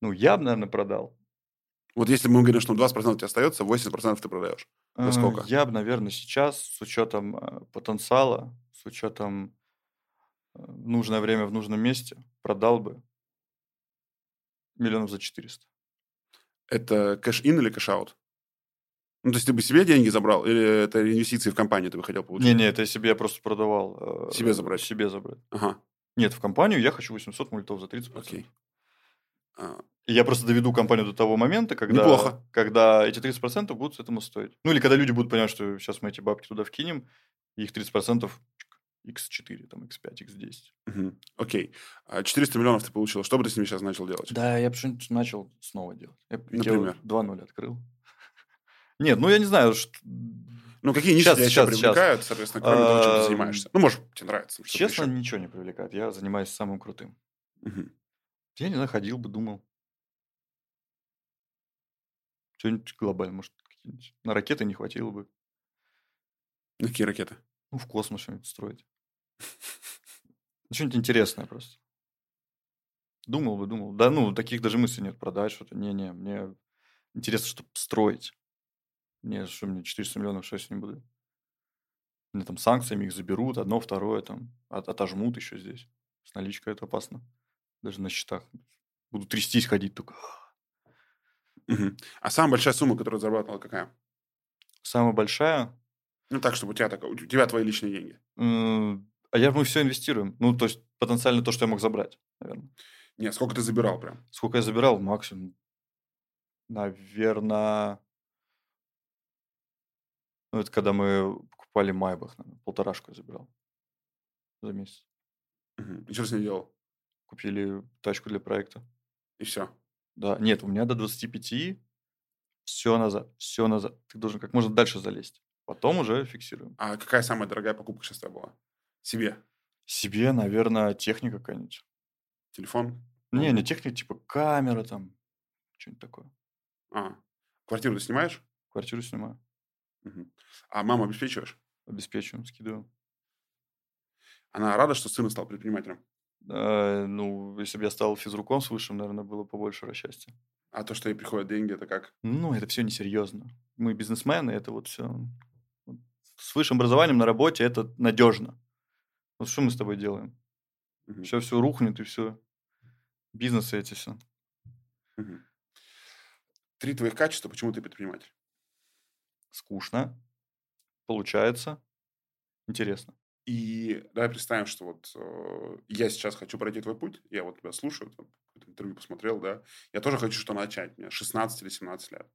Ну, я бы, наверное, продал. Вот если мы говорим, что 20% у тебя остается, 80% ты продаешь. За сколько? Я бы, наверное, сейчас с учетом э, потенциала, с учетом э, нужное время в нужном месте, продал бы миллионов за 400. Это cash-in или cash-out? Ну, то есть ты бы себе деньги забрал, или это инвестиции в компанию ты бы хотел получить? Не-не, это себе я просто продавал. Э, себе забрать? Себе забрать. Ага. Нет, в компанию я хочу 800 мультов за 30%. Окей. А. Я просто доведу компанию до того момента, когда, Неплохо. когда эти 30% будут этому стоить. Ну, или когда люди будут понимать, что сейчас мы эти бабки туда вкинем, и их 30% x4, там, x5, x10. Угу. Окей. А 400 миллионов ты получил. Что бы ты с ними сейчас начал делать? Да, я бы что-нибудь начал снова делать. Я Например? 2.0 открыл. Нет, ну я не знаю, что... Ну, какие ниши Сейчас, тебя сейчас, привлекают, соответственно, кроме того, чем ты Эм, занимаешься? Ну, может, тебе нравится. что-то Честно, еще. ничего не привлекает. Я занимаюсь самым крутым. Мгм. Я не знаю, ходил бы, думал. Что-нибудь глобальное, может, какие-нибудь. На ракеты не хватило бы. На какие ракеты? Ну, в космос что-нибудь строить. Ну, Что-нибудь интересное просто. Думал бы, думал. Да, ну, таких даже мыслей нет. Продать что-то. Не-не, мне интересно, чтобы строить. Не, что мне 400 миллионов, что я с ним буду? Мне там санкциями их заберут, одно, второе, там, от- отожмут еще здесь. С наличкой это опасно. Даже на счетах. Буду трястись, ходить только. А самая большая сумма, которую ты зарабатывал, какая? Самая большая, Ну, так, чтобы у тебя, так, у тебя твои личные деньги. м, а я, мы все инвестируем. Ну, то есть, потенциально то, что я мог забрать, наверное. Нет, сколько ты забирал прям? Сколько я забирал? Максимум, наверное... Ну, это когда мы покупали Майбах, наверное, полторашку я забирал за месяц. Мгм. И что с ней делал? Купили тачку для проекта. И все. Да, нет, у меня до 25 все назад, все назад. Ты должен как можно дальше залезть. Потом уже фиксируем. А какая самая дорогая покупка сейчас была? Себе? Себе, наверное, техника какая-нибудь. Телефон? Не, не техника, типа камера там, что-нибудь такое. А, квартиру ты снимаешь? Квартиру снимаю, Мгм. А маму обеспечиваешь? обеспечиваем, скидываем. Она рада, что сын стал предпринимателем? Э, ну, если бы я стал физруком с высшим, наверное, было побольше счастья. А то, что ей приходят деньги, это как? Ну, это все несерьезно. Мы бизнесмены, это вот все. С высшим образованием на работе это надежно. Вот что мы с тобой делаем? Мгм. Все все рухнет и все. Бизнесы эти все. Мгм. Три твоих качества, почему ты предприниматель? Скучно. Получается. Интересно. И давай представим, что вот э, я сейчас хочу пройти твой путь, я вот тебя слушаю, там, интервью посмотрел, да, я тоже хочу что начать, мне 16 или 17 лет.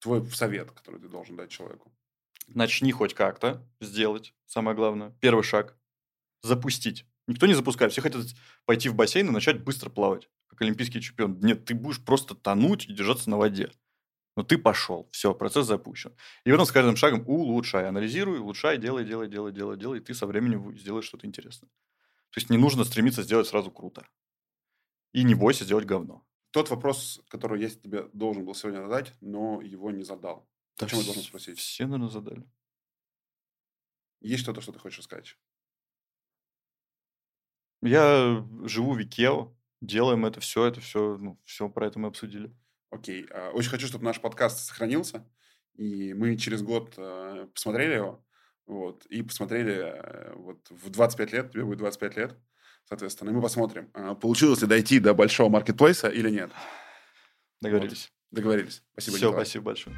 Твой совет, который ты должен дать человеку. Начни хоть как-то сделать. Самое главное. Первый шаг. Запустить. Никто не запускает. Все хотят пойти в бассейн и начать быстро плавать, как олимпийский чемпион. Нет, ты будешь просто тонуть и держаться на воде. Но ты пошел. Все, процесс запущен. И потом с каждым шагом улучшай, анализируй, улучшай, делай, делай, делай, делай, делай. И ты со временем сделаешь что-то интересное. То есть не нужно стремиться сделать сразу круто. И не бойся сделать говно. Тот вопрос, который я тебе должен был сегодня задать, но его не задал. Да Зачем я должен спросить? Все, наверное, задали. Есть что-то, что ты хочешь рассказать? Я живу в Икео, делаем это все, это все, ну, все про это мы обсудили. Окей. А, Очень хочу, чтобы наш подкаст сохранился, и мы через год э, посмотрели его, вот, и посмотрели э, вот в 25 лет, тебе будет 25 лет, соответственно, и мы посмотрим, а, получилось ли дойти до большого маркетплейса или нет. Договорились. Договорились. Спасибо, Все, Николай. спасибо большое.